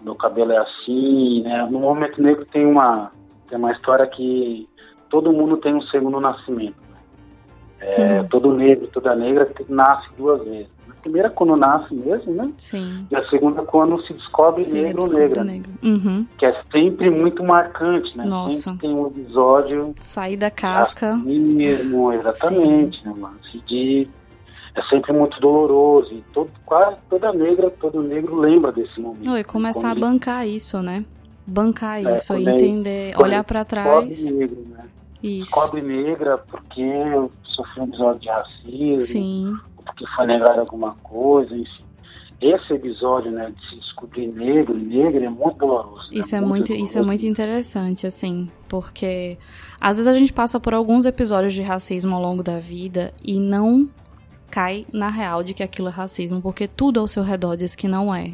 meu cabelo é assim, né? No movimento negro tem uma tem uma história que todo mundo tem um segundo nascimento. Né? É, todo negro, toda negra nasce duas vezes primeira quando nasce mesmo, né? Sim. E a segunda quando se descobre negro ou negra. Negro. Uhum. Que é sempre muito marcante, né? Nossa. Sempre tem um episódio. Sair da casca. Mesmo, exatamente, Sim. né, mano? De, é sempre muito doloroso. E todo, quase toda negra, todo negro lembra desse momento. Não, e começar a bancar isso, né? Bancar é, isso e entender, olhar para trás. Negro, né? Isso. Descobre negra porque eu sofri um episódio de racismo. Sim porque foi negado alguma coisa, enfim. Esse episódio, né, de se descobrir negro e negra é muito doloroso. Né? Isso é, é muito, doloroso. isso é muito interessante, assim, porque às vezes a gente passa por alguns episódios de racismo ao longo da vida e não cai na real de que aquilo é racismo, porque tudo ao seu redor diz que não é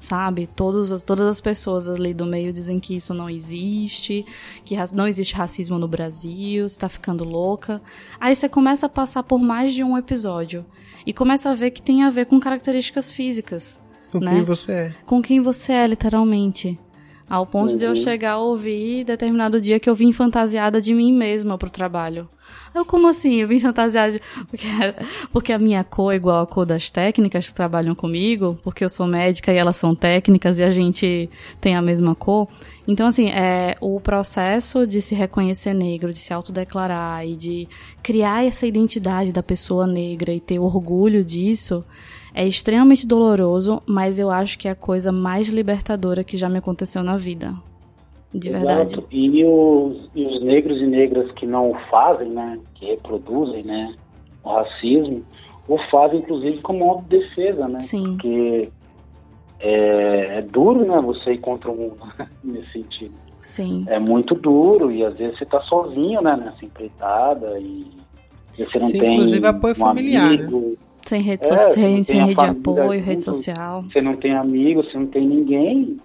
sabe? Todos, todas as pessoas ali do meio dizem que isso não existe, que não existe racismo no Brasil, está ficando louca. Aí você começa a passar por mais de um episódio e começa a ver que tem a ver com características físicas. Com né? quem você é. Com quem você é, literalmente. Ao ponto uhum. de eu uhum. chegar a ouvir determinado dia que eu vim fantasiada de mim mesma pro trabalho. Eu, como assim? Eu vim fantasiada de... Porque, porque a minha cor é igual a cor das técnicas que trabalham comigo, porque eu sou médica e elas são técnicas e a gente tem a mesma cor. Então, assim, é, o processo de se reconhecer negro, de se autodeclarar e de criar essa identidade da pessoa negra e ter orgulho disso é extremamente doloroso, mas eu acho que é a coisa mais libertadora que já me aconteceu na vida. De verdade. Exato. E os, e os negros e negras que não o fazem, né, que reproduzem, né, o racismo, o fazem inclusive como autodefesa, né? Sim. Porque é, é, duro, né, você ir contra o mundo nesse sentido. Sim. É muito duro e às vezes você tá sozinho, né, nessa empreitada e você não Sim, tem inclusive apoio um familiar, amigo, né? Sem rede, é, sem, sem rede de apoio, rede social. Você não tem amigos, você não tem ninguém.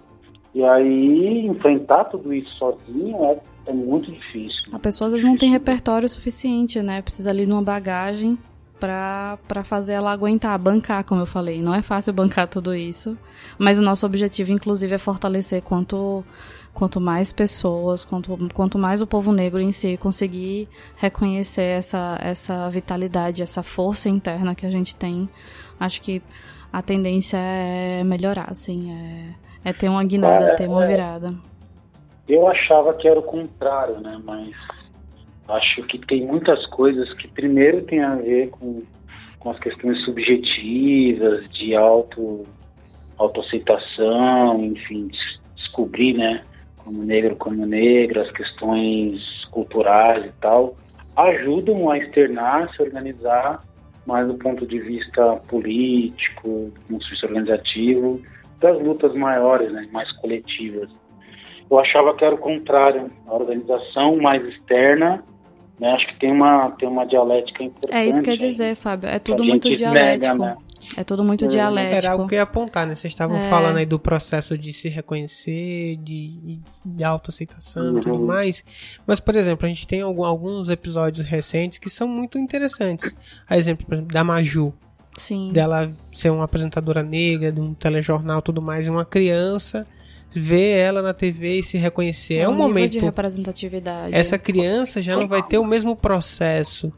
E aí, enfrentar tudo isso sozinho é, é muito difícil. A pessoa às vezes não tem repertório suficiente, né? Precisa ali de uma bagagem para fazer ela aguentar, bancar, como eu falei. Não é fácil bancar tudo isso, mas o nosso objetivo, inclusive, é fortalecer quanto quanto mais pessoas, quanto, quanto mais o povo negro em si conseguir reconhecer essa, essa vitalidade, essa força interna que a gente tem, acho que a tendência é melhorar, assim, é, é ter uma guinada, é, ter uma é. virada. Eu achava que era o contrário, né, mas acho que tem muitas coisas que primeiro tem a ver com, com as questões subjetivas, de auto autoaceitação, enfim, descobrir, né, como negro, como negra, as questões culturais e tal, ajudam a externar, se organizar mais do ponto de vista político, do ponto de vista organizativo, das lutas maiores, né, mais coletivas. Eu achava que era o contrário, a organização mais externa, né, acho que tem uma, tem uma dialética importante. É isso que eu ia dizer, Fábio, é tudo muito dialético. Nega, né? É tudo muito dialético. Era algo que eu ia apontar, né? Vocês estavam é. falando aí do processo de se reconhecer, de, de autoaceitação uhum. e tudo uhum. mais. Mas, por exemplo, a gente tem alguns episódios recentes que são muito interessantes. A exemplo, por exemplo, da Maju. Sim. Dela ser uma apresentadora negra de um telejornal tudo mais, e uma criança ver ela na TV e se reconhecer. É, É um um nível momento. de representatividade. Essa criança já não vai ter o mesmo processo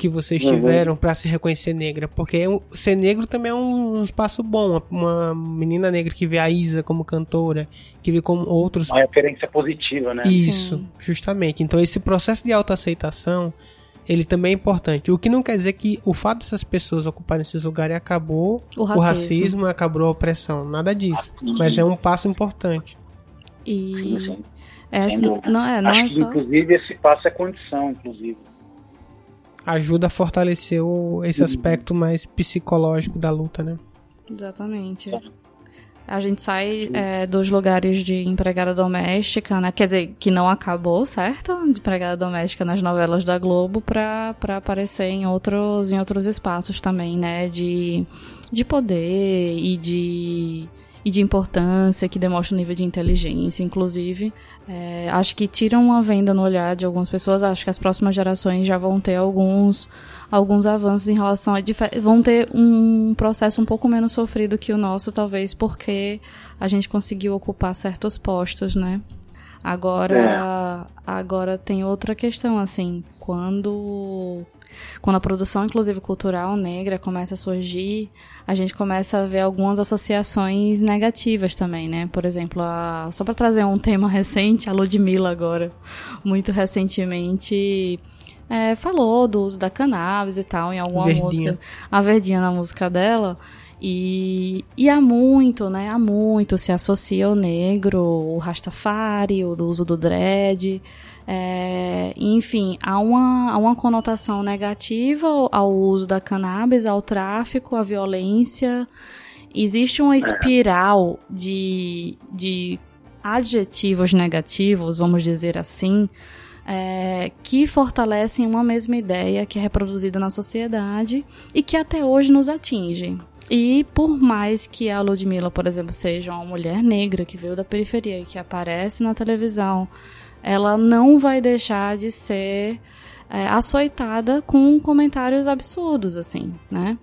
que vocês tiveram pra se reconhecer negra, porque é ser negro também é um, espaço bom. Uma, menina negra que vê a Isa como cantora, que vê como outros Uma referência positiva, né? Isso, Sim. justamente. Então esse processo de autoaceitação, ele também é importante. O que não quer dizer que o fato dessas pessoas ocuparem esses lugares acabou O o racismo. racismo, acabou a opressão, nada disso. Mas é um passo importante. E Sim, sim. é, não é, não Acho é que, só. inclusive, esse passo é condição, inclusive. Ajuda a fortalecer o- esse Uhum. aspecto mais psicológico da luta, né? Exatamente. A gente sai é, dos lugares de empregada doméstica, né? Quer dizer, que não acabou, certo? De empregada doméstica nas novelas da Globo pra, pra aparecer em outros, em outros espaços também, né? De, de poder e de, e de importância, que demonstra o nível de inteligência, inclusive. É, acho que tiram uma venda no olhar de algumas pessoas. Acho que as próximas gerações já vão ter alguns alguns avanços em relação a vão ter um processo um pouco menos sofrido que o nosso, talvez porque a gente conseguiu ocupar certos postos, né? Agora, agora tem outra questão assim, quando quando a produção inclusive cultural negra começa a surgir, a gente começa a ver algumas associações negativas também, né? Por exemplo, a, só para trazer um tema recente, a Ludmilla agora, muito recentemente é, falou do uso da cannabis e tal em alguma Verdinha. música, a verdinha na música dela. E, e há muito, né? Há muito se associa ao negro, o Rastafari, o do uso do dread. É, enfim, há uma, há uma conotação negativa ao, uso da cannabis, ao tráfico, à violência. Existe uma espiral de, de adjetivos negativos, vamos dizer assim, é, que fortalecem uma mesma ideia que é reproduzida na sociedade e que até hoje nos atinge. E por mais que a Ludmilla, por exemplo, seja uma mulher negra que veio da periferia e que aparece na televisão, ela não vai deixar de ser é, açoitada com comentários absurdos, assim, né?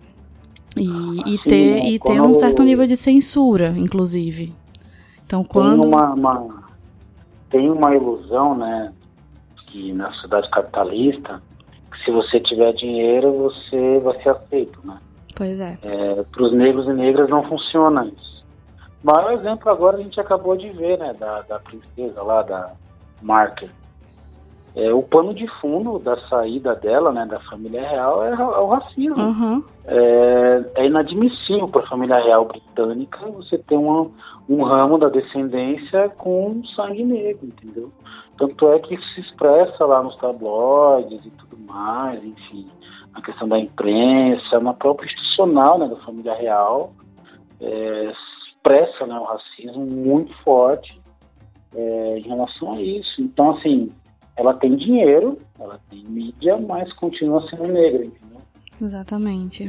E, e Sim, ter, e ter um certo nível de censura, inclusive. Então, quando. Tem uma, uma- tem uma ilusão, né, que na sociedade capitalista, que se você tiver dinheiro, você vai ser aceito, né? Pois é. Para os negros e negras não funciona isso. O maior exemplo agora a gente acabou de ver, né, da, da princesa lá, da Marker. É, o pano de fundo da saída dela, né, da família real, é, é o racismo. Uhum. É, é inadmissível para a família real britânica você ter uma, um ramo da descendência com sangue negro, entendeu? Tanto é que isso se expressa lá nos tabloides e tudo mais, enfim, a questão da imprensa, na própria institucional né, da família real, é, expressa né, o racismo muito forte é, em relação a isso. Então, assim, ela tem dinheiro, ela tem mídia, mas continua sendo negra, entendeu? Exatamente.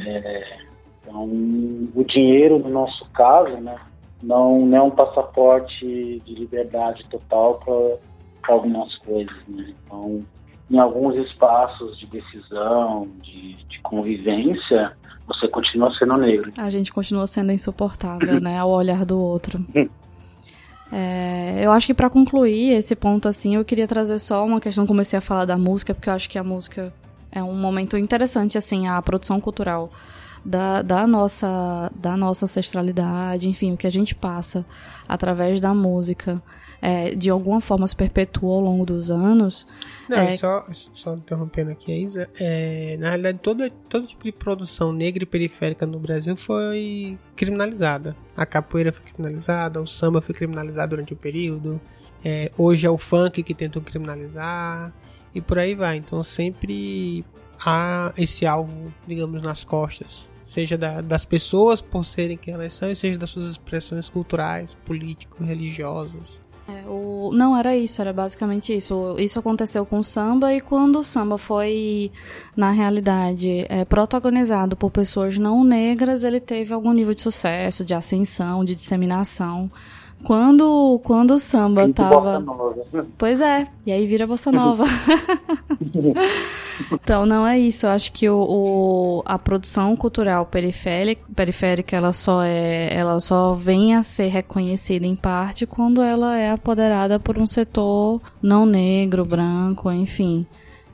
Então, o dinheiro, no nosso caso, né, não, não é um passaporte de liberdade total para algumas coisas. Né? Então, em alguns espaços de decisão, de, de convivência, você continua sendo negro. A gente continua sendo insuportável, né, ao olhar do outro. É, eu acho que para concluir esse ponto assim, eu queria trazer só uma questão, comecei a falar da música, porque eu acho que a música é um momento interessante assim, a produção cultural da, da nossa da nossa ancestralidade, enfim, o que a gente passa através da música, é, de alguma forma se perpetua ao longo dos anos. Não, É. e só, só interrompendo aqui a Isa, é, na realidade todo, todo tipo de produção negra e periférica no Brasil foi criminalizada. A capoeira foi criminalizada, o samba foi criminalizado durante o período, é, hoje é o funk que tentam criminalizar, e por aí vai. Então sempre há esse alvo, digamos, nas costas. Seja da- das pessoas por serem quem elas são, e seja das suas expressões culturais, políticos, religiosas. É, o... Não, era isso, era basicamente isso. Isso aconteceu com o samba e quando o samba foi, na realidade, é, protagonizado por pessoas não negras, ele teve algum nível de sucesso, de ascensão, de disseminação. Quando, quando o samba Muito tava. bossa nova. Pois é, e aí vira bossa nova. Então, não é isso. Eu acho que o, o, a produção cultural periférica, periférica, ela só é, ela só vem a ser reconhecida em parte quando ela é apoderada por um setor não negro, branco, enfim.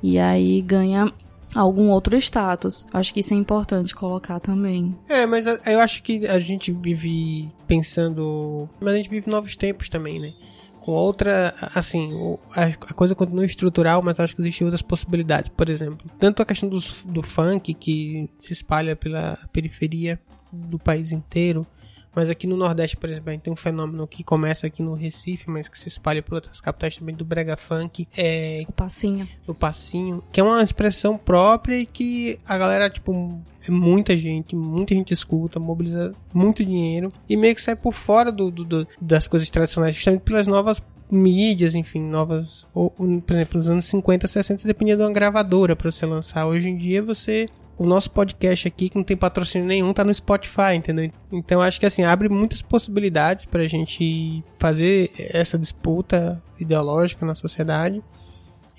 E aí ganha algum outro status. Acho que isso é importante colocar também. É, mas eu acho que a gente vive pensando. Mas a gente vive novos tempos também, né? Com outra. Assim, a coisa continua estrutural, mas acho que existem outras possibilidades. Por exemplo, tanto a questão do, do funk que se espalha pela periferia do país inteiro mas aqui no Nordeste, por exemplo, a gente tem um fenômeno que começa aqui no Recife, mas que se espalha por outras capitais também do brega funk. É... O passinho. O passinho, que é uma expressão própria e que a galera, tipo, é muita gente, muita gente escuta, mobiliza muito dinheiro e meio que sai por fora do, do, do das coisas tradicionais, justamente pelas novas mídias, enfim, novas. Ou, por exemplo, nos anos 50, 60, você dependia de uma gravadora para você lançar. Hoje em dia você o nosso podcast aqui, que não tem patrocínio nenhum, tá no Spotify, entendeu? Então acho que assim, abre muitas possibilidades pra gente fazer essa disputa ideológica na sociedade.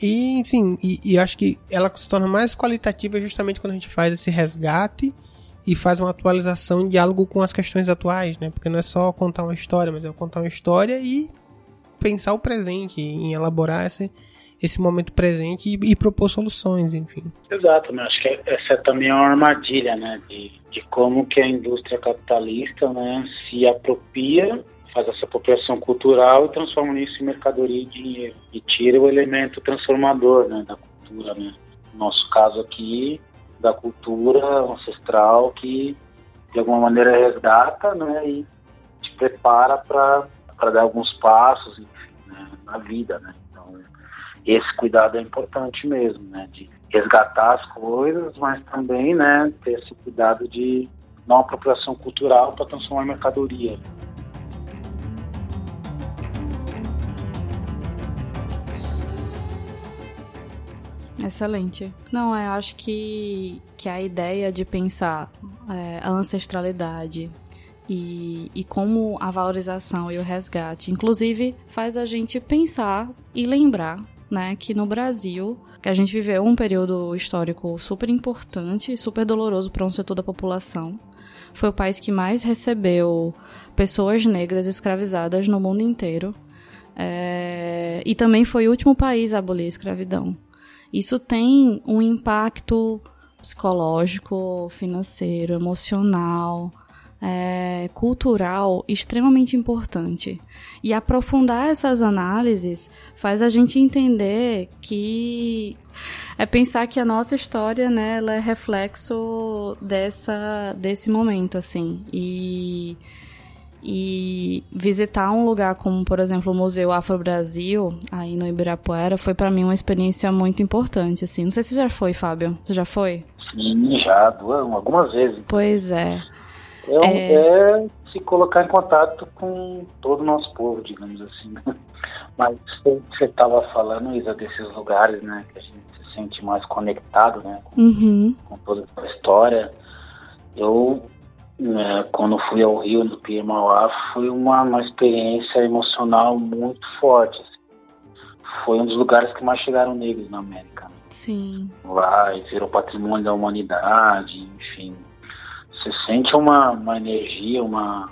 E, enfim, e, e acho que ela se torna mais qualitativa justamente quando a gente faz esse resgate e faz uma atualização em diálogo com as questões atuais, né? Porque não é só contar uma história, mas é contar uma história e pensar o presente, em elaborar esse, esse momento presente e, e propor soluções, enfim. Exato, né? acho que essa é também uma armadilha, né, de, de como que a indústria capitalista, né, se apropria faz essa apropriação cultural e transforma isso em mercadoria e dinheiro. E tira o elemento transformador né, da cultura. Né? No nosso caso aqui, da cultura ancestral que de alguma maneira resgata né, e te prepara para dar alguns passos enfim, né, na vida. Né? Esse cuidado é importante mesmo, né? De resgatar as coisas, mas também, né, ter esse cuidado de não apropriação cultural para transformar em mercadoria. Excelente. Não, eu acho que, que a ideia de pensar é, a ancestralidade e, e como a valorização e o resgate, inclusive, faz a gente pensar e lembrar né, que no Brasil, que a gente viveu um período histórico super importante e super doloroso para um setor da população. Foi o país que mais recebeu pessoas negras escravizadas no mundo inteiro. É, e também foi o último país a abolir a escravidão. Isso tem um impacto psicológico, financeiro, emocional, é, cultural extremamente importante. E aprofundar essas análises faz a gente entender que é pensar que a nossa história, né, ela é reflexo dessa, desse momento, assim. E, e visitar um lugar como, por exemplo, o Museu Afro Brasil, aí no Ibirapuera, foi para mim uma experiência muito importante, assim. Não sei se já foi, Fábio. Você já foi? Sim, já, algumas vezes. Pois é. É, é... é se colocar em contato com todo o nosso povo, digamos assim. Né? Mas você estava falando, Isa, desses lugares, né, que a gente se sente mais conectado, né, com, uhum. com toda a história. Eu, né, quando fui ao Rio, no Pia Mauá, foi uma, uma experiência emocional muito forte. Assim. Foi um dos lugares que mais chegaram negros na América. Né? Sim. Lá, virou patrimônio da humanidade, enfim você sente uma, uma energia, uma,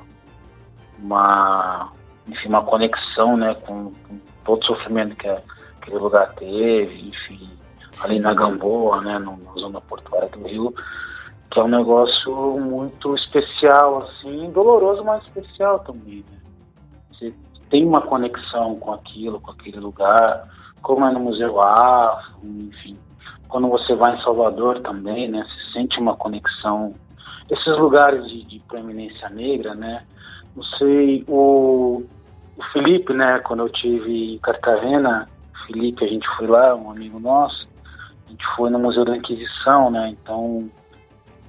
uma, enfim, uma conexão né, com, com todo o sofrimento que aquele lugar teve, enfim, Sim. ali na Gamboa, né, no, na zona portuária do Rio, que é um negócio muito especial, assim, doloroso, mas especial também. Né? Você tem uma conexão com aquilo, com aquele lugar, como é no Museu Afro, enfim. Quando você vai em Salvador também, né, você sente uma conexão esses lugares de, de proeminência negra, né? Não sei, o, o Felipe, né? Quando eu tive em Cartagena, Felipe, a gente foi lá, um amigo nosso, a gente foi no Museu da Inquisição, né? Então,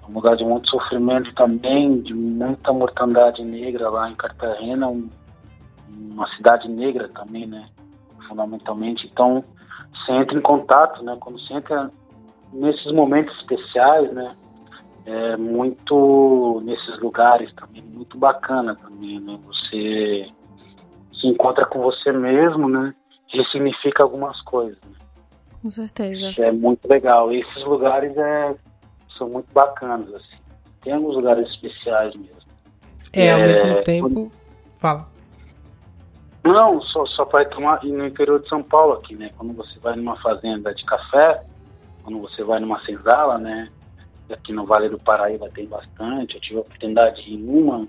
é um lugar de muito sofrimento também, de muita mortandade negra lá em Cartagena, um, uma cidade negra também, né? Fundamentalmente. Então, você entra em contato, né? Quando você entra nesses momentos especiais, né? É muito nesses lugares também muito bacana também, né? Você se encontra com você mesmo, né? Ressignifica algumas coisas. Né? Com certeza. Isso é muito legal. Esses lugares é, são muito bacanas, assim. Tem alguns lugares especiais mesmo. É, ao É, mesmo tempo. Fala. Não, só, só vai tomar e no interior de São Paulo aqui, né? Quando você vai numa fazenda de café, quando você vai numa senzala, né? Aqui no Vale do Paraíba tem bastante. Eu tive a oportunidade de ir numa.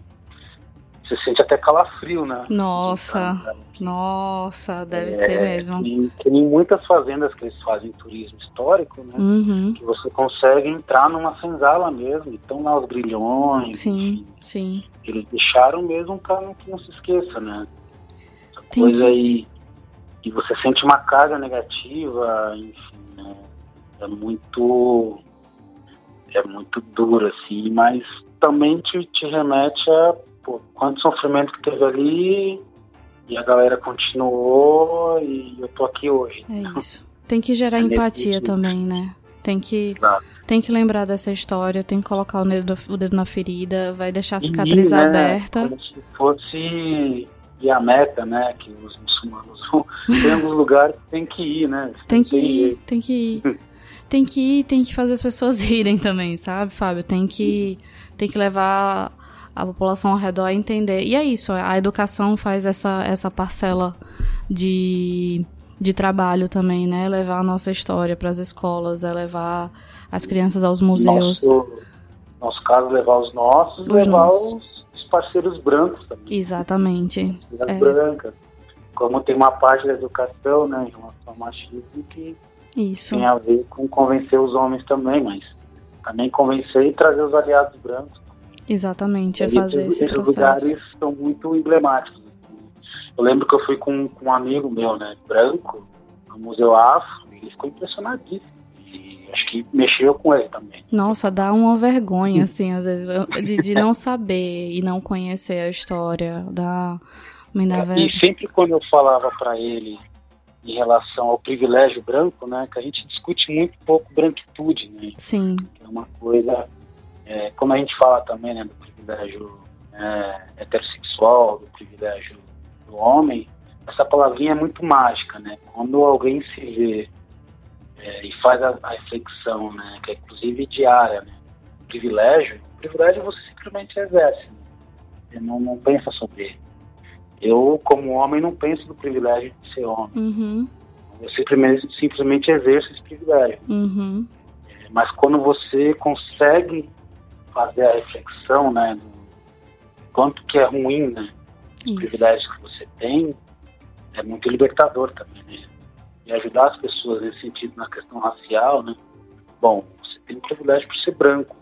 Você sente até calafrio, né? Nossa, Então, nossa, deve é, ser mesmo. Tem, tem muitas fazendas que eles fazem turismo histórico, né? Uhum. Que você consegue entrar numa senzala mesmo. Então lá os grilhões. Sim, sim. Eles deixaram mesmo para não, que não se esqueça, né? Essa Tem coisa que- aí. E você sente uma carga negativa, enfim, né? É muito. É muito duro, assim, mas também te, te remete a pô, quanto sofrimento que teve ali e a galera continuou e eu tô aqui hoje. É isso. Tem que gerar É empatia também, né? Tem que, tem que lembrar dessa história, tem que colocar o dedo, o dedo na ferida, vai deixar a E, cicatriz né, aberta. Como se fosse ir a Meca, né? Que os muçulmanos vão. Tem alguns lugares que tem que ir, né? Tem Não que ir, jeito. tem que ir. Tem que ir, tem que fazer as pessoas irem também, sabe, Fábio? Tem que, tem que levar a população ao redor a entender. E é isso, a educação faz essa, essa parcela de, de trabalho também, né? Levar a nossa história para as escolas, é levar as crianças aos museus. Nosso, nosso caso, levar os nossos Os levar nossos. os, os parceiros brancos também. Exatamente. As é. brancas. Como tem uma parte da educação, né, em relação ao machismo, que Isso. tem a ver com convencer os homens também, mas também convencer e trazer os aliados brancos. Exatamente, é fazer esses, esse esses processo. lugares são muito emblemáticos. Eu lembro que eu fui com, com um amigo meu, né, branco, no Museu Afro, e ele ficou impressionadíssimo. E acho que mexeu com ele também. Nossa, dá uma vergonha, assim, às vezes, de, de não saber e não conhecer a história. Dá. Me dá É. E sempre quando eu falava para ele em relação ao privilégio branco, né, que a gente discute muito pouco branquitude, né, Sim, que é uma coisa, é, como a gente fala também, né, do privilégio é, heterossexual, do privilégio do homem, essa palavrinha é muito mágica, né, quando alguém se vê é, e faz a, a reflexão, né, que é inclusive diária, né, privilégio, privilégio você simplesmente exerce, né, você não, não pensa sobre ele. Eu, como homem, não penso no privilégio de ser homem. uhum, Eu simplesmente, simplesmente exerço esse privilégio. uhum, Mas quando você consegue fazer a reflexão, né, do quanto que é ruim, né, os privilégios que você tem, é muito libertador também, né? E ajudar as pessoas nesse sentido na questão racial, né? Bom, você tem o privilégio por ser branco?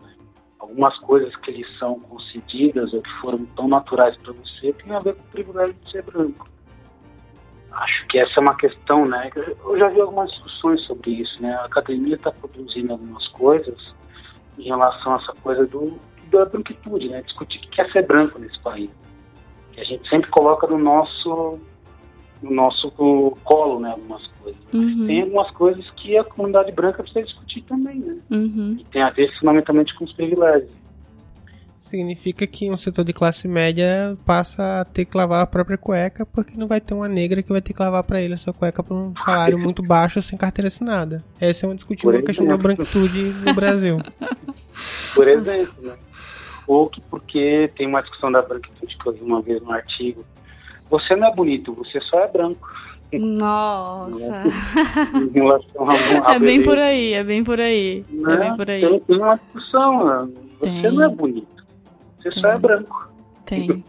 Algumas coisas que lhe são concedidas ou que foram tão naturais para você tem a ver com o privilégio de ser branco. Acho que essa é uma questão, né? Eu já vi algumas discussões sobre isso, né? A academia está produzindo algumas coisas em relação a essa coisa do, da branquitude, né? Discutir o que é ser branco nesse país. Que a gente sempre coloca no nosso no nosso colo, né? Algumas coisas. Uhum, Tem algumas coisas que a comunidade branca precisa discutir também, né? uhum, E tem a ver fundamentalmente com os privilégios. Significa que um setor de classe média passa a ter que lavar a própria cueca porque não vai ter uma negra que vai ter que lavar pra ele a sua cueca por um salário muito baixo sem carteira assinada. Essa é uma discutível questão da branquitude no Brasil. Por exemplo, né? Ou que porque tem uma discussão da branquitude que eu vi uma vez no artigo. Você não é bonito, você só é branco. Nossa. Em relação a, a É bem beleza. por aí, é bem por aí. É Né? bem por aí. Tem, tem uma discussão, né? Você Tem. não é bonito, você só é Tem. branco. Tem.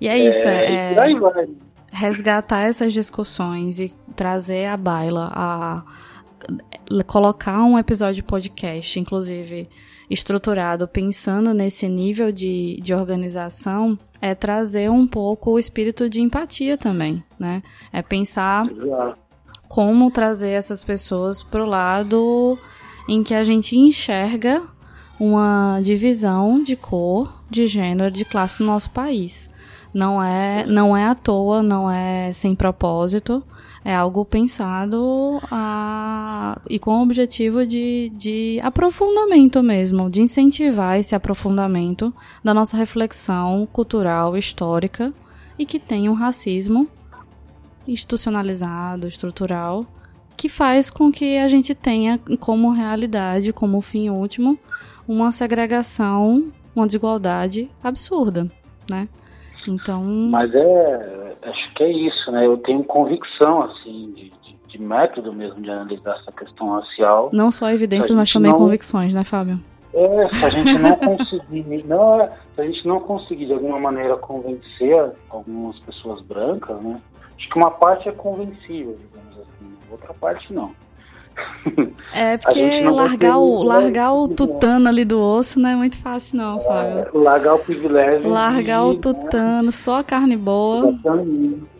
E é isso, É, é, resgatar essas discussões e trazer à baila, a colocar um episódio de podcast, inclusive estruturado, pensando nesse nível de, de organização, é trazer um pouco o espírito de empatia também, né? É pensar como trazer essas pessoas pro lado em que a gente enxerga uma divisão de cor, de gênero, de classe no nosso país. Não é, não é à toa, não é sem propósito, é algo pensado a, e com o objetivo de, de aprofundamento mesmo, de incentivar esse aprofundamento da nossa reflexão cultural, histórica e que tem um racismo institucionalizado, estrutural, que faz com que a gente tenha como realidade, como fim último, uma segregação, uma desigualdade absurda, né? Então. Mas é, acho que é isso, né? Eu tenho convicção assim de, de, método mesmo de analisar essa questão racial. Não só evidências, mas também não... convicções, né, Fábio? É, se a gente não conseguir, não, é, se a gente não conseguir de alguma maneira convencer algumas pessoas brancas, né? Acho que uma parte é convencível, digamos assim, outra parte não. É porque largar o, largar o tutano ali do osso não é muito fácil não, Fábio. É, largar o privilégio. Largar de, o né? tutano, né? só carne boa. Exatamente.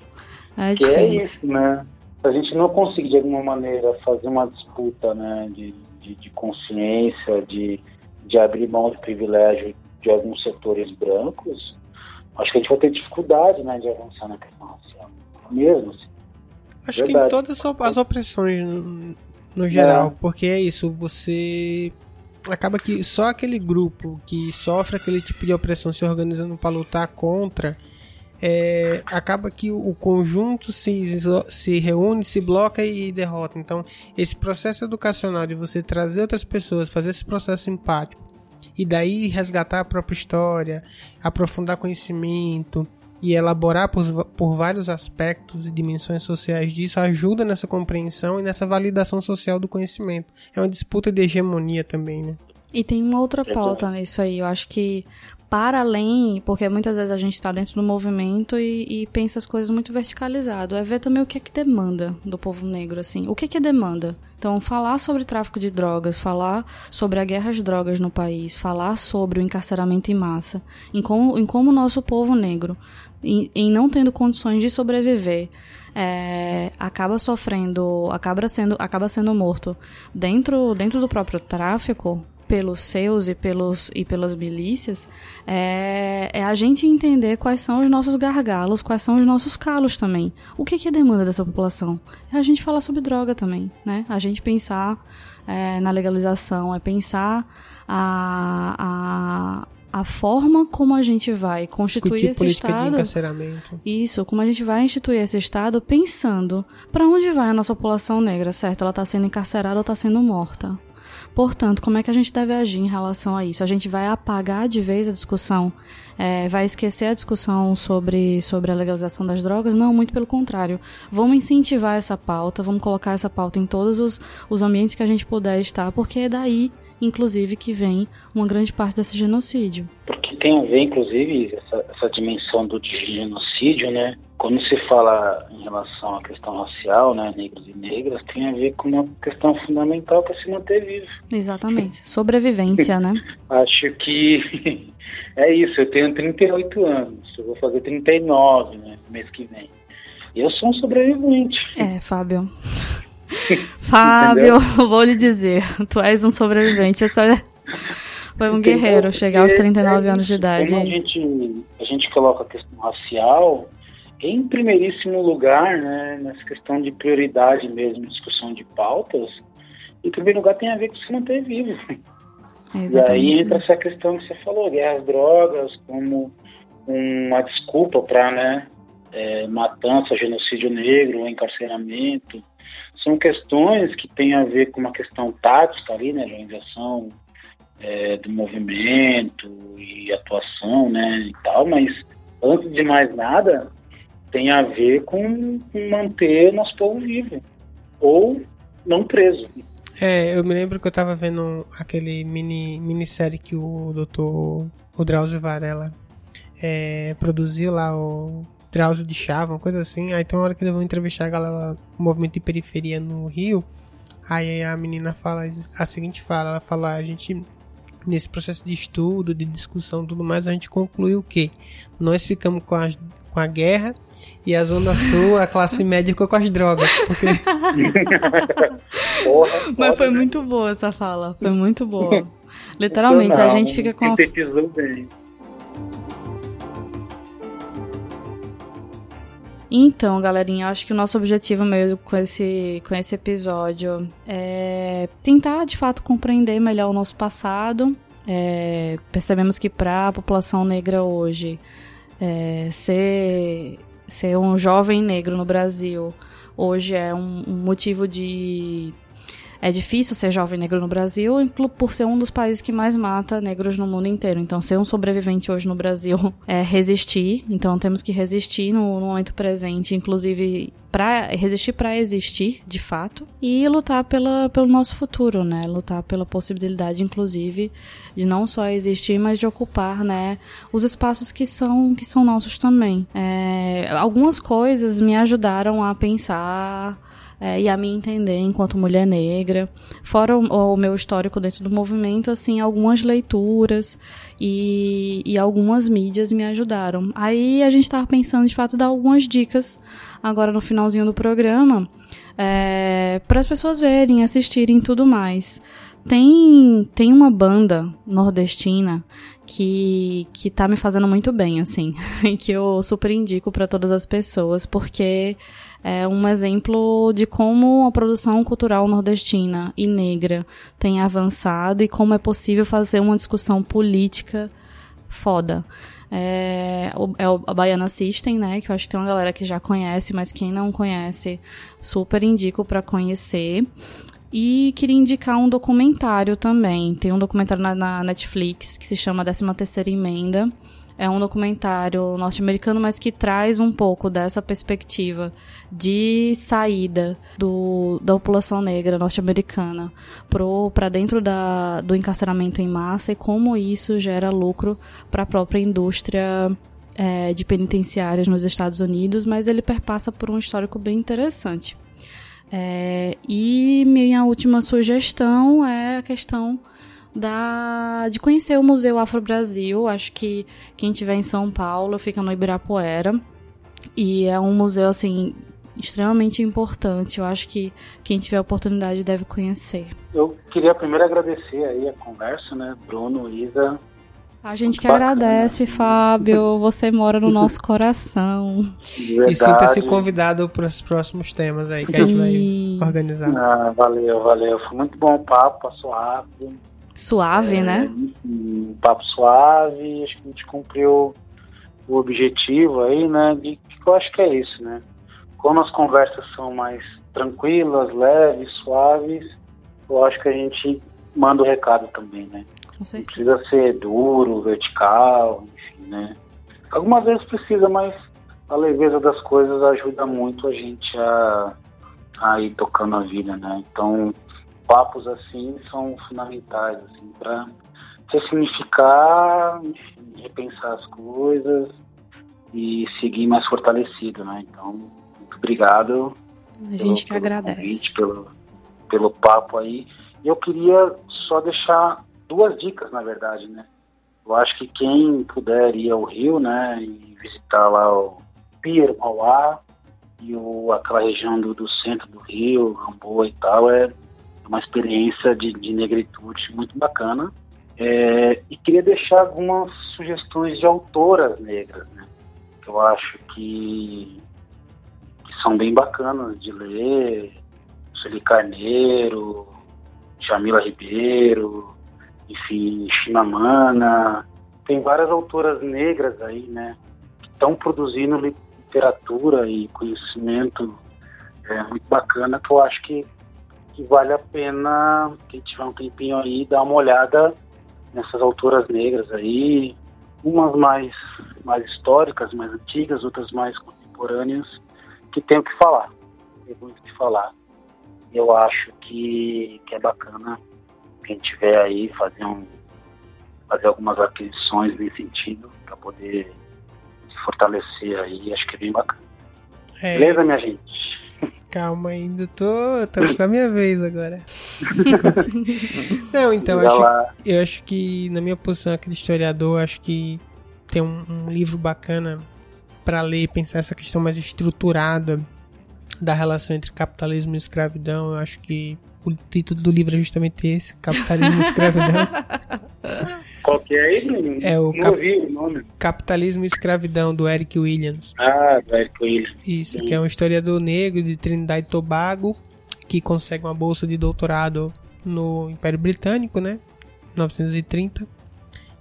É difícil. Que é isso, né? Se a gente não conseguir de alguma maneira fazer uma disputa, né, de, de, de consciência, de de abrir mão de privilégio de alguns setores brancos, acho que a gente vai ter dificuldade né, de avançar na questão racial. Mesmo assim. Acho Verdade. que em todas as opressões no, no geral, é. porque é isso, você acaba que só aquele grupo que sofre aquele tipo de opressão se organizando para lutar contra, é, acaba que o conjunto se, se reúne, se bloca e derrota. Então, esse processo educacional de você trazer outras pessoas, fazer esse processo empático e daí resgatar a própria história, aprofundar conhecimento e elaborar por, por vários aspectos e dimensões sociais disso ajuda nessa compreensão e nessa validação social do conhecimento. É uma disputa de hegemonia também, né? E tem uma outra pauta nisso aí. Eu acho que para além, porque muitas vezes a gente está dentro do movimento e, e, pensa as coisas muito verticalizado, é ver também o que é que demanda do povo negro, assim. O que é que demanda? Então, falar sobre tráfico de drogas, falar sobre a guerra às drogas no país, falar sobre o encarceramento em massa, em como, em como o nosso povo negro, em, em não tendo condições de sobreviver, é, acaba sofrendo, acaba sendo, acaba sendo morto dentro, dentro do próprio tráfico, pelos seus e, pelos, e pelas milícias é, é, a gente entender quais são os nossos gargalos, quais são os nossos calos também. O que, que é demanda dessa população? É a gente falar sobre droga também, né? A gente pensar é, na legalização, é pensar a, a, a forma como a gente vai constituir esse estado. Isso, como a gente vai instituir esse estado pensando para onde vai a nossa população negra, certo? Ela está sendo encarcerada ou está sendo morta. Portanto, como é que a gente deve agir em relação a isso? A gente vai apagar de vez a discussão? É, vai esquecer a discussão sobre, sobre a legalização das drogas? Não, muito pelo contrário. Vamos incentivar essa pauta, vamos colocar essa pauta em todos os, os ambientes que a gente puder estar, porque é daí inclusive, que vem uma grande parte desse genocídio. Porque tem a ver, inclusive, essa, essa dimensão do genocídio, né? Quando se fala em relação à questão racial, né, negros e negras, tem a ver com uma questão fundamental para se manter vivo. Exatamente. Sobrevivência, né? Acho que é isso. Eu tenho 38 anos. Eu vou fazer 39, né, mês que vem. E eu sou um sobrevivente. É, Fábio. Fábio, vou lhe dizer, tu és um sobrevivente. Foi um guerreiro chegar aos 39 é, anos de idade. a gente, a gente coloca a questão racial em primeiríssimo lugar, né, nessa questão de prioridade mesmo, discussão de pautas, em primeiro lugar tem a ver com se manter vivo. É e aí entra isso. essa questão que você falou, guerra às drogas, como uma desculpa para né, é, matança, genocídio negro, encarceramento, são questões que têm a ver com uma questão tática ali, né, de organização é, do movimento e atuação, né, e tal, mas antes de mais nada, tem a ver com, manter nosso povo vivo ou não preso. É, eu me lembro que eu estava vendo aquele mini minissérie que o doutor o Drauzio Varela é, produziu lá, o Drauzio de Chava, uma coisa assim. Aí tem uma hora que eles vão entrevistar a galera, o movimento de periferia no Rio. Aí a menina fala a seguinte fala, ela fala, a gente nesse processo de estudo, de discussão, tudo mais, a gente concluiu que nós ficamos com as com a guerra e a Zona Sul, a classe média ficou com as drogas. Porque... porra, Mas foi né? muito boa essa fala, foi muito boa. Literalmente, não, a gente fica com a... bem. Então, galerinha, acho que o nosso objetivo mesmo com esse, com esse episódio é tentar de fato compreender melhor o nosso passado. É, percebemos que para a população negra hoje, é, ser, ser um jovem negro no Brasil hoje é um, um motivo de é difícil ser jovem negro no Brasil, por ser um dos países que mais mata negros no mundo inteiro. Então, ser um sobrevivente hoje no Brasil é resistir. Então, temos que resistir no, no momento presente, inclusive para resistir para existir, de fato, e lutar pela, pelo nosso futuro, né? Lutar pela possibilidade, inclusive, de não só existir, mas de ocupar, né, os espaços que são que são nossos também. É, algumas coisas me ajudaram a pensar é, e a me entender enquanto mulher negra. Fora o, o, meu histórico dentro do movimento, assim, algumas leituras e, e algumas mídias me ajudaram. Aí a gente estava pensando, de fato, dar algumas dicas agora no finalzinho do programa é, para as pessoas verem, assistirem tudo mais. Tem, tem uma banda nordestina que, que tá me fazendo muito bem, assim, e que eu super indico para todas as pessoas, porque é um exemplo de como a produção cultural nordestina e negra tem avançado e como é possível fazer uma discussão política foda. É, é a Baiana System, né? Que eu acho que tem uma galera que já conhece, mas quem não conhece, super indico para conhecer. E queria indicar um documentário também. Tem um documentário na, na Netflix que se chama 13 Terceira Emenda é um documentário norte-americano, mas que traz um pouco dessa perspectiva de saída do, da população negra norte-americana para dentro da, do encarceramento em massa e como isso gera lucro para a própria indústria é, de penitenciárias nos Estados Unidos, mas ele perpassa por um histórico bem interessante. É, e minha última sugestão é a questão da de conhecer o Museu Afro Brasil. Acho que quem estiver em São Paulo fica no Ibirapuera. E é um museu assim extremamente importante. Eu acho que quem tiver oportunidade deve conhecer. Eu queria primeiro agradecer aí a conversa, né, Bruno, Isa. A gente que bacana. agradece, Fábio. Você mora no nosso coração. Verdade. E sinta-se convidado para os próximos temas aí Sim. que a gente vai organizar. Ah, valeu, valeu. Foi muito bom o papo, passou rápido. Suave, é, né? Um papo suave, acho que a gente cumpriu o objetivo aí, né? Que eu acho que é isso, né? Como as conversas são mais tranquilas, leves, suaves, eu acho que a gente manda o recado também, né? Com certeza. Não precisa ser duro, vertical, enfim, né? Algumas vezes precisa, mas a leveza das coisas ajuda muito a gente a, a ir tocando a vida, né? Então, papos assim são fundamentais assim para ressignificar, enfim, repensar as coisas e seguir mais fortalecido, né? Então, muito obrigado. A gente pelo, que agradece. Convite, pelo, pelo papo aí. Eu queria só deixar duas dicas, na verdade, né? Eu acho que quem puder ir ao Rio, né, e visitar lá o Pier, Mauá, e o, aquela região do, do centro do Rio, Gamboa e tal, é uma experiência de, de negritude muito bacana. É, e queria deixar algumas sugestões de autoras negras, né, que eu acho que, que são bem bacanas de ler. Sueli Carneiro, Jamila Ribeiro, enfim, Chimamana. Tem várias autoras negras aí, né, que estão produzindo literatura e conhecimento é, muito bacana que eu acho que que vale a pena, quem tiver um tempinho aí, dar uma olhada nessas autoras negras aí, umas mais, mais históricas, mais antigas, outras mais contemporâneas, que tem o que falar, tem muito o que falar. Eu acho que, que é bacana quem tiver aí fazer um fazer algumas aquisições nesse sentido para poder se fortalecer aí, acho que é bem bacana. É. Beleza, minha gente? Calma ainda, tô, tô com a minha vez agora. Não, então, acho, eu acho que, na minha posição aqui de historiador, acho que tem um, um livro bacana para ler e pensar essa questão mais estruturada da relação entre capitalismo e escravidão. Eu acho que o título do livro é justamente esse, Capitalismo e Escravidão. Qual que é aí, É o, cap... o nome. Capitalismo e Escravidão, do Eric Williams. Ah, do Eric Williams. Isso, Sim. que é um historiador negro de Trinidad e Tobago, que consegue uma bolsa de doutorado no Império Britânico, né? 1930.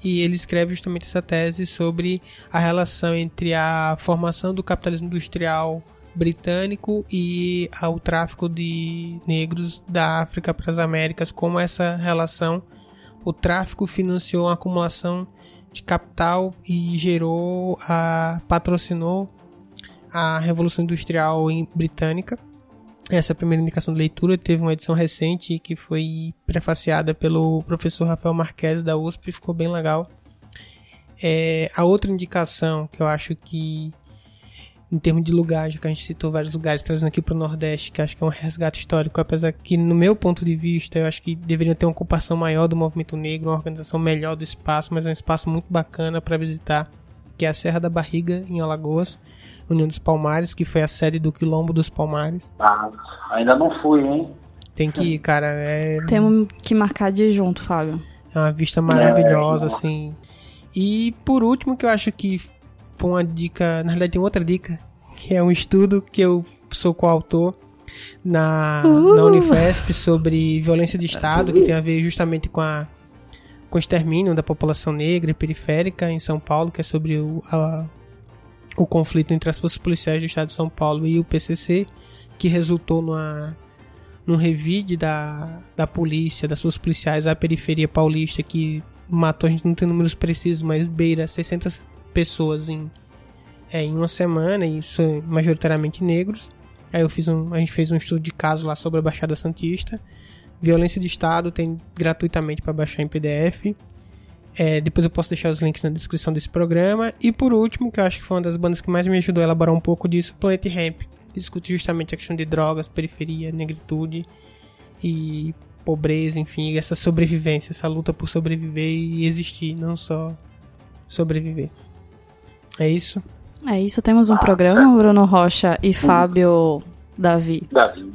E ele escreve justamente essa tese sobre a relação entre a formação do capitalismo industrial britânico e ao tráfico de negros da África para as Américas, como essa relação, o tráfico financiou a acumulação de capital e gerou a patrocinou a Revolução Industrial britânica. Essa primeira indicação de leitura. Teve uma edição recente que foi prefaciada pelo professor Rafael Marques da USP, ficou bem legal. É, a outra indicação que eu acho que em termos de lugar, já que a gente citou vários lugares, trazendo aqui para o Nordeste, que acho que é um resgate histórico, apesar que, no meu ponto de vista, eu acho que deveria ter uma ocupação maior do movimento negro, uma organização melhor do espaço, mas é um espaço muito bacana para visitar, que é a Serra da Barriga, em Alagoas, União dos Palmares, que foi a sede do Quilombo dos Palmares. Ah, ainda não fui, hein? Tem que ir, cara. É... Temos que marcar de junto, Fábio. É uma vista maravilhosa, é, assim. E por último, que eu acho que foi uma dica, na realidade tem outra dica, que é um estudo que eu sou coautor na, uh. na Unifesp sobre violência de Estado, que tem a ver justamente com a com o extermínio da população negra e periférica em São Paulo, que é sobre o, a, o conflito entre as forças policiais do Estado de São Paulo e o PCC, que resultou numa, num revide da, da polícia, das forças policiais à periferia paulista, que matou, a gente não tem números precisos, mas beira 600 pessoas em, é, em uma semana, e isso majoritariamente negros. Aí eu fiz um, a gente fez um estudo de caso lá sobre a Baixada Santista. Violência de Estado tem gratuitamente para baixar em PDF. É, depois eu posso deixar os links na descrição desse programa. E por último, que eu acho que foi uma das bandas que mais me ajudou a elaborar um pouco disso, Planet Ramp. Discute justamente a questão de drogas, periferia, negritude e pobreza, enfim, essa sobrevivência, essa luta por sobreviver e existir, não só sobreviver. É isso? É isso, temos um programa, Bruno Rocha e Fábio Davi. Davi.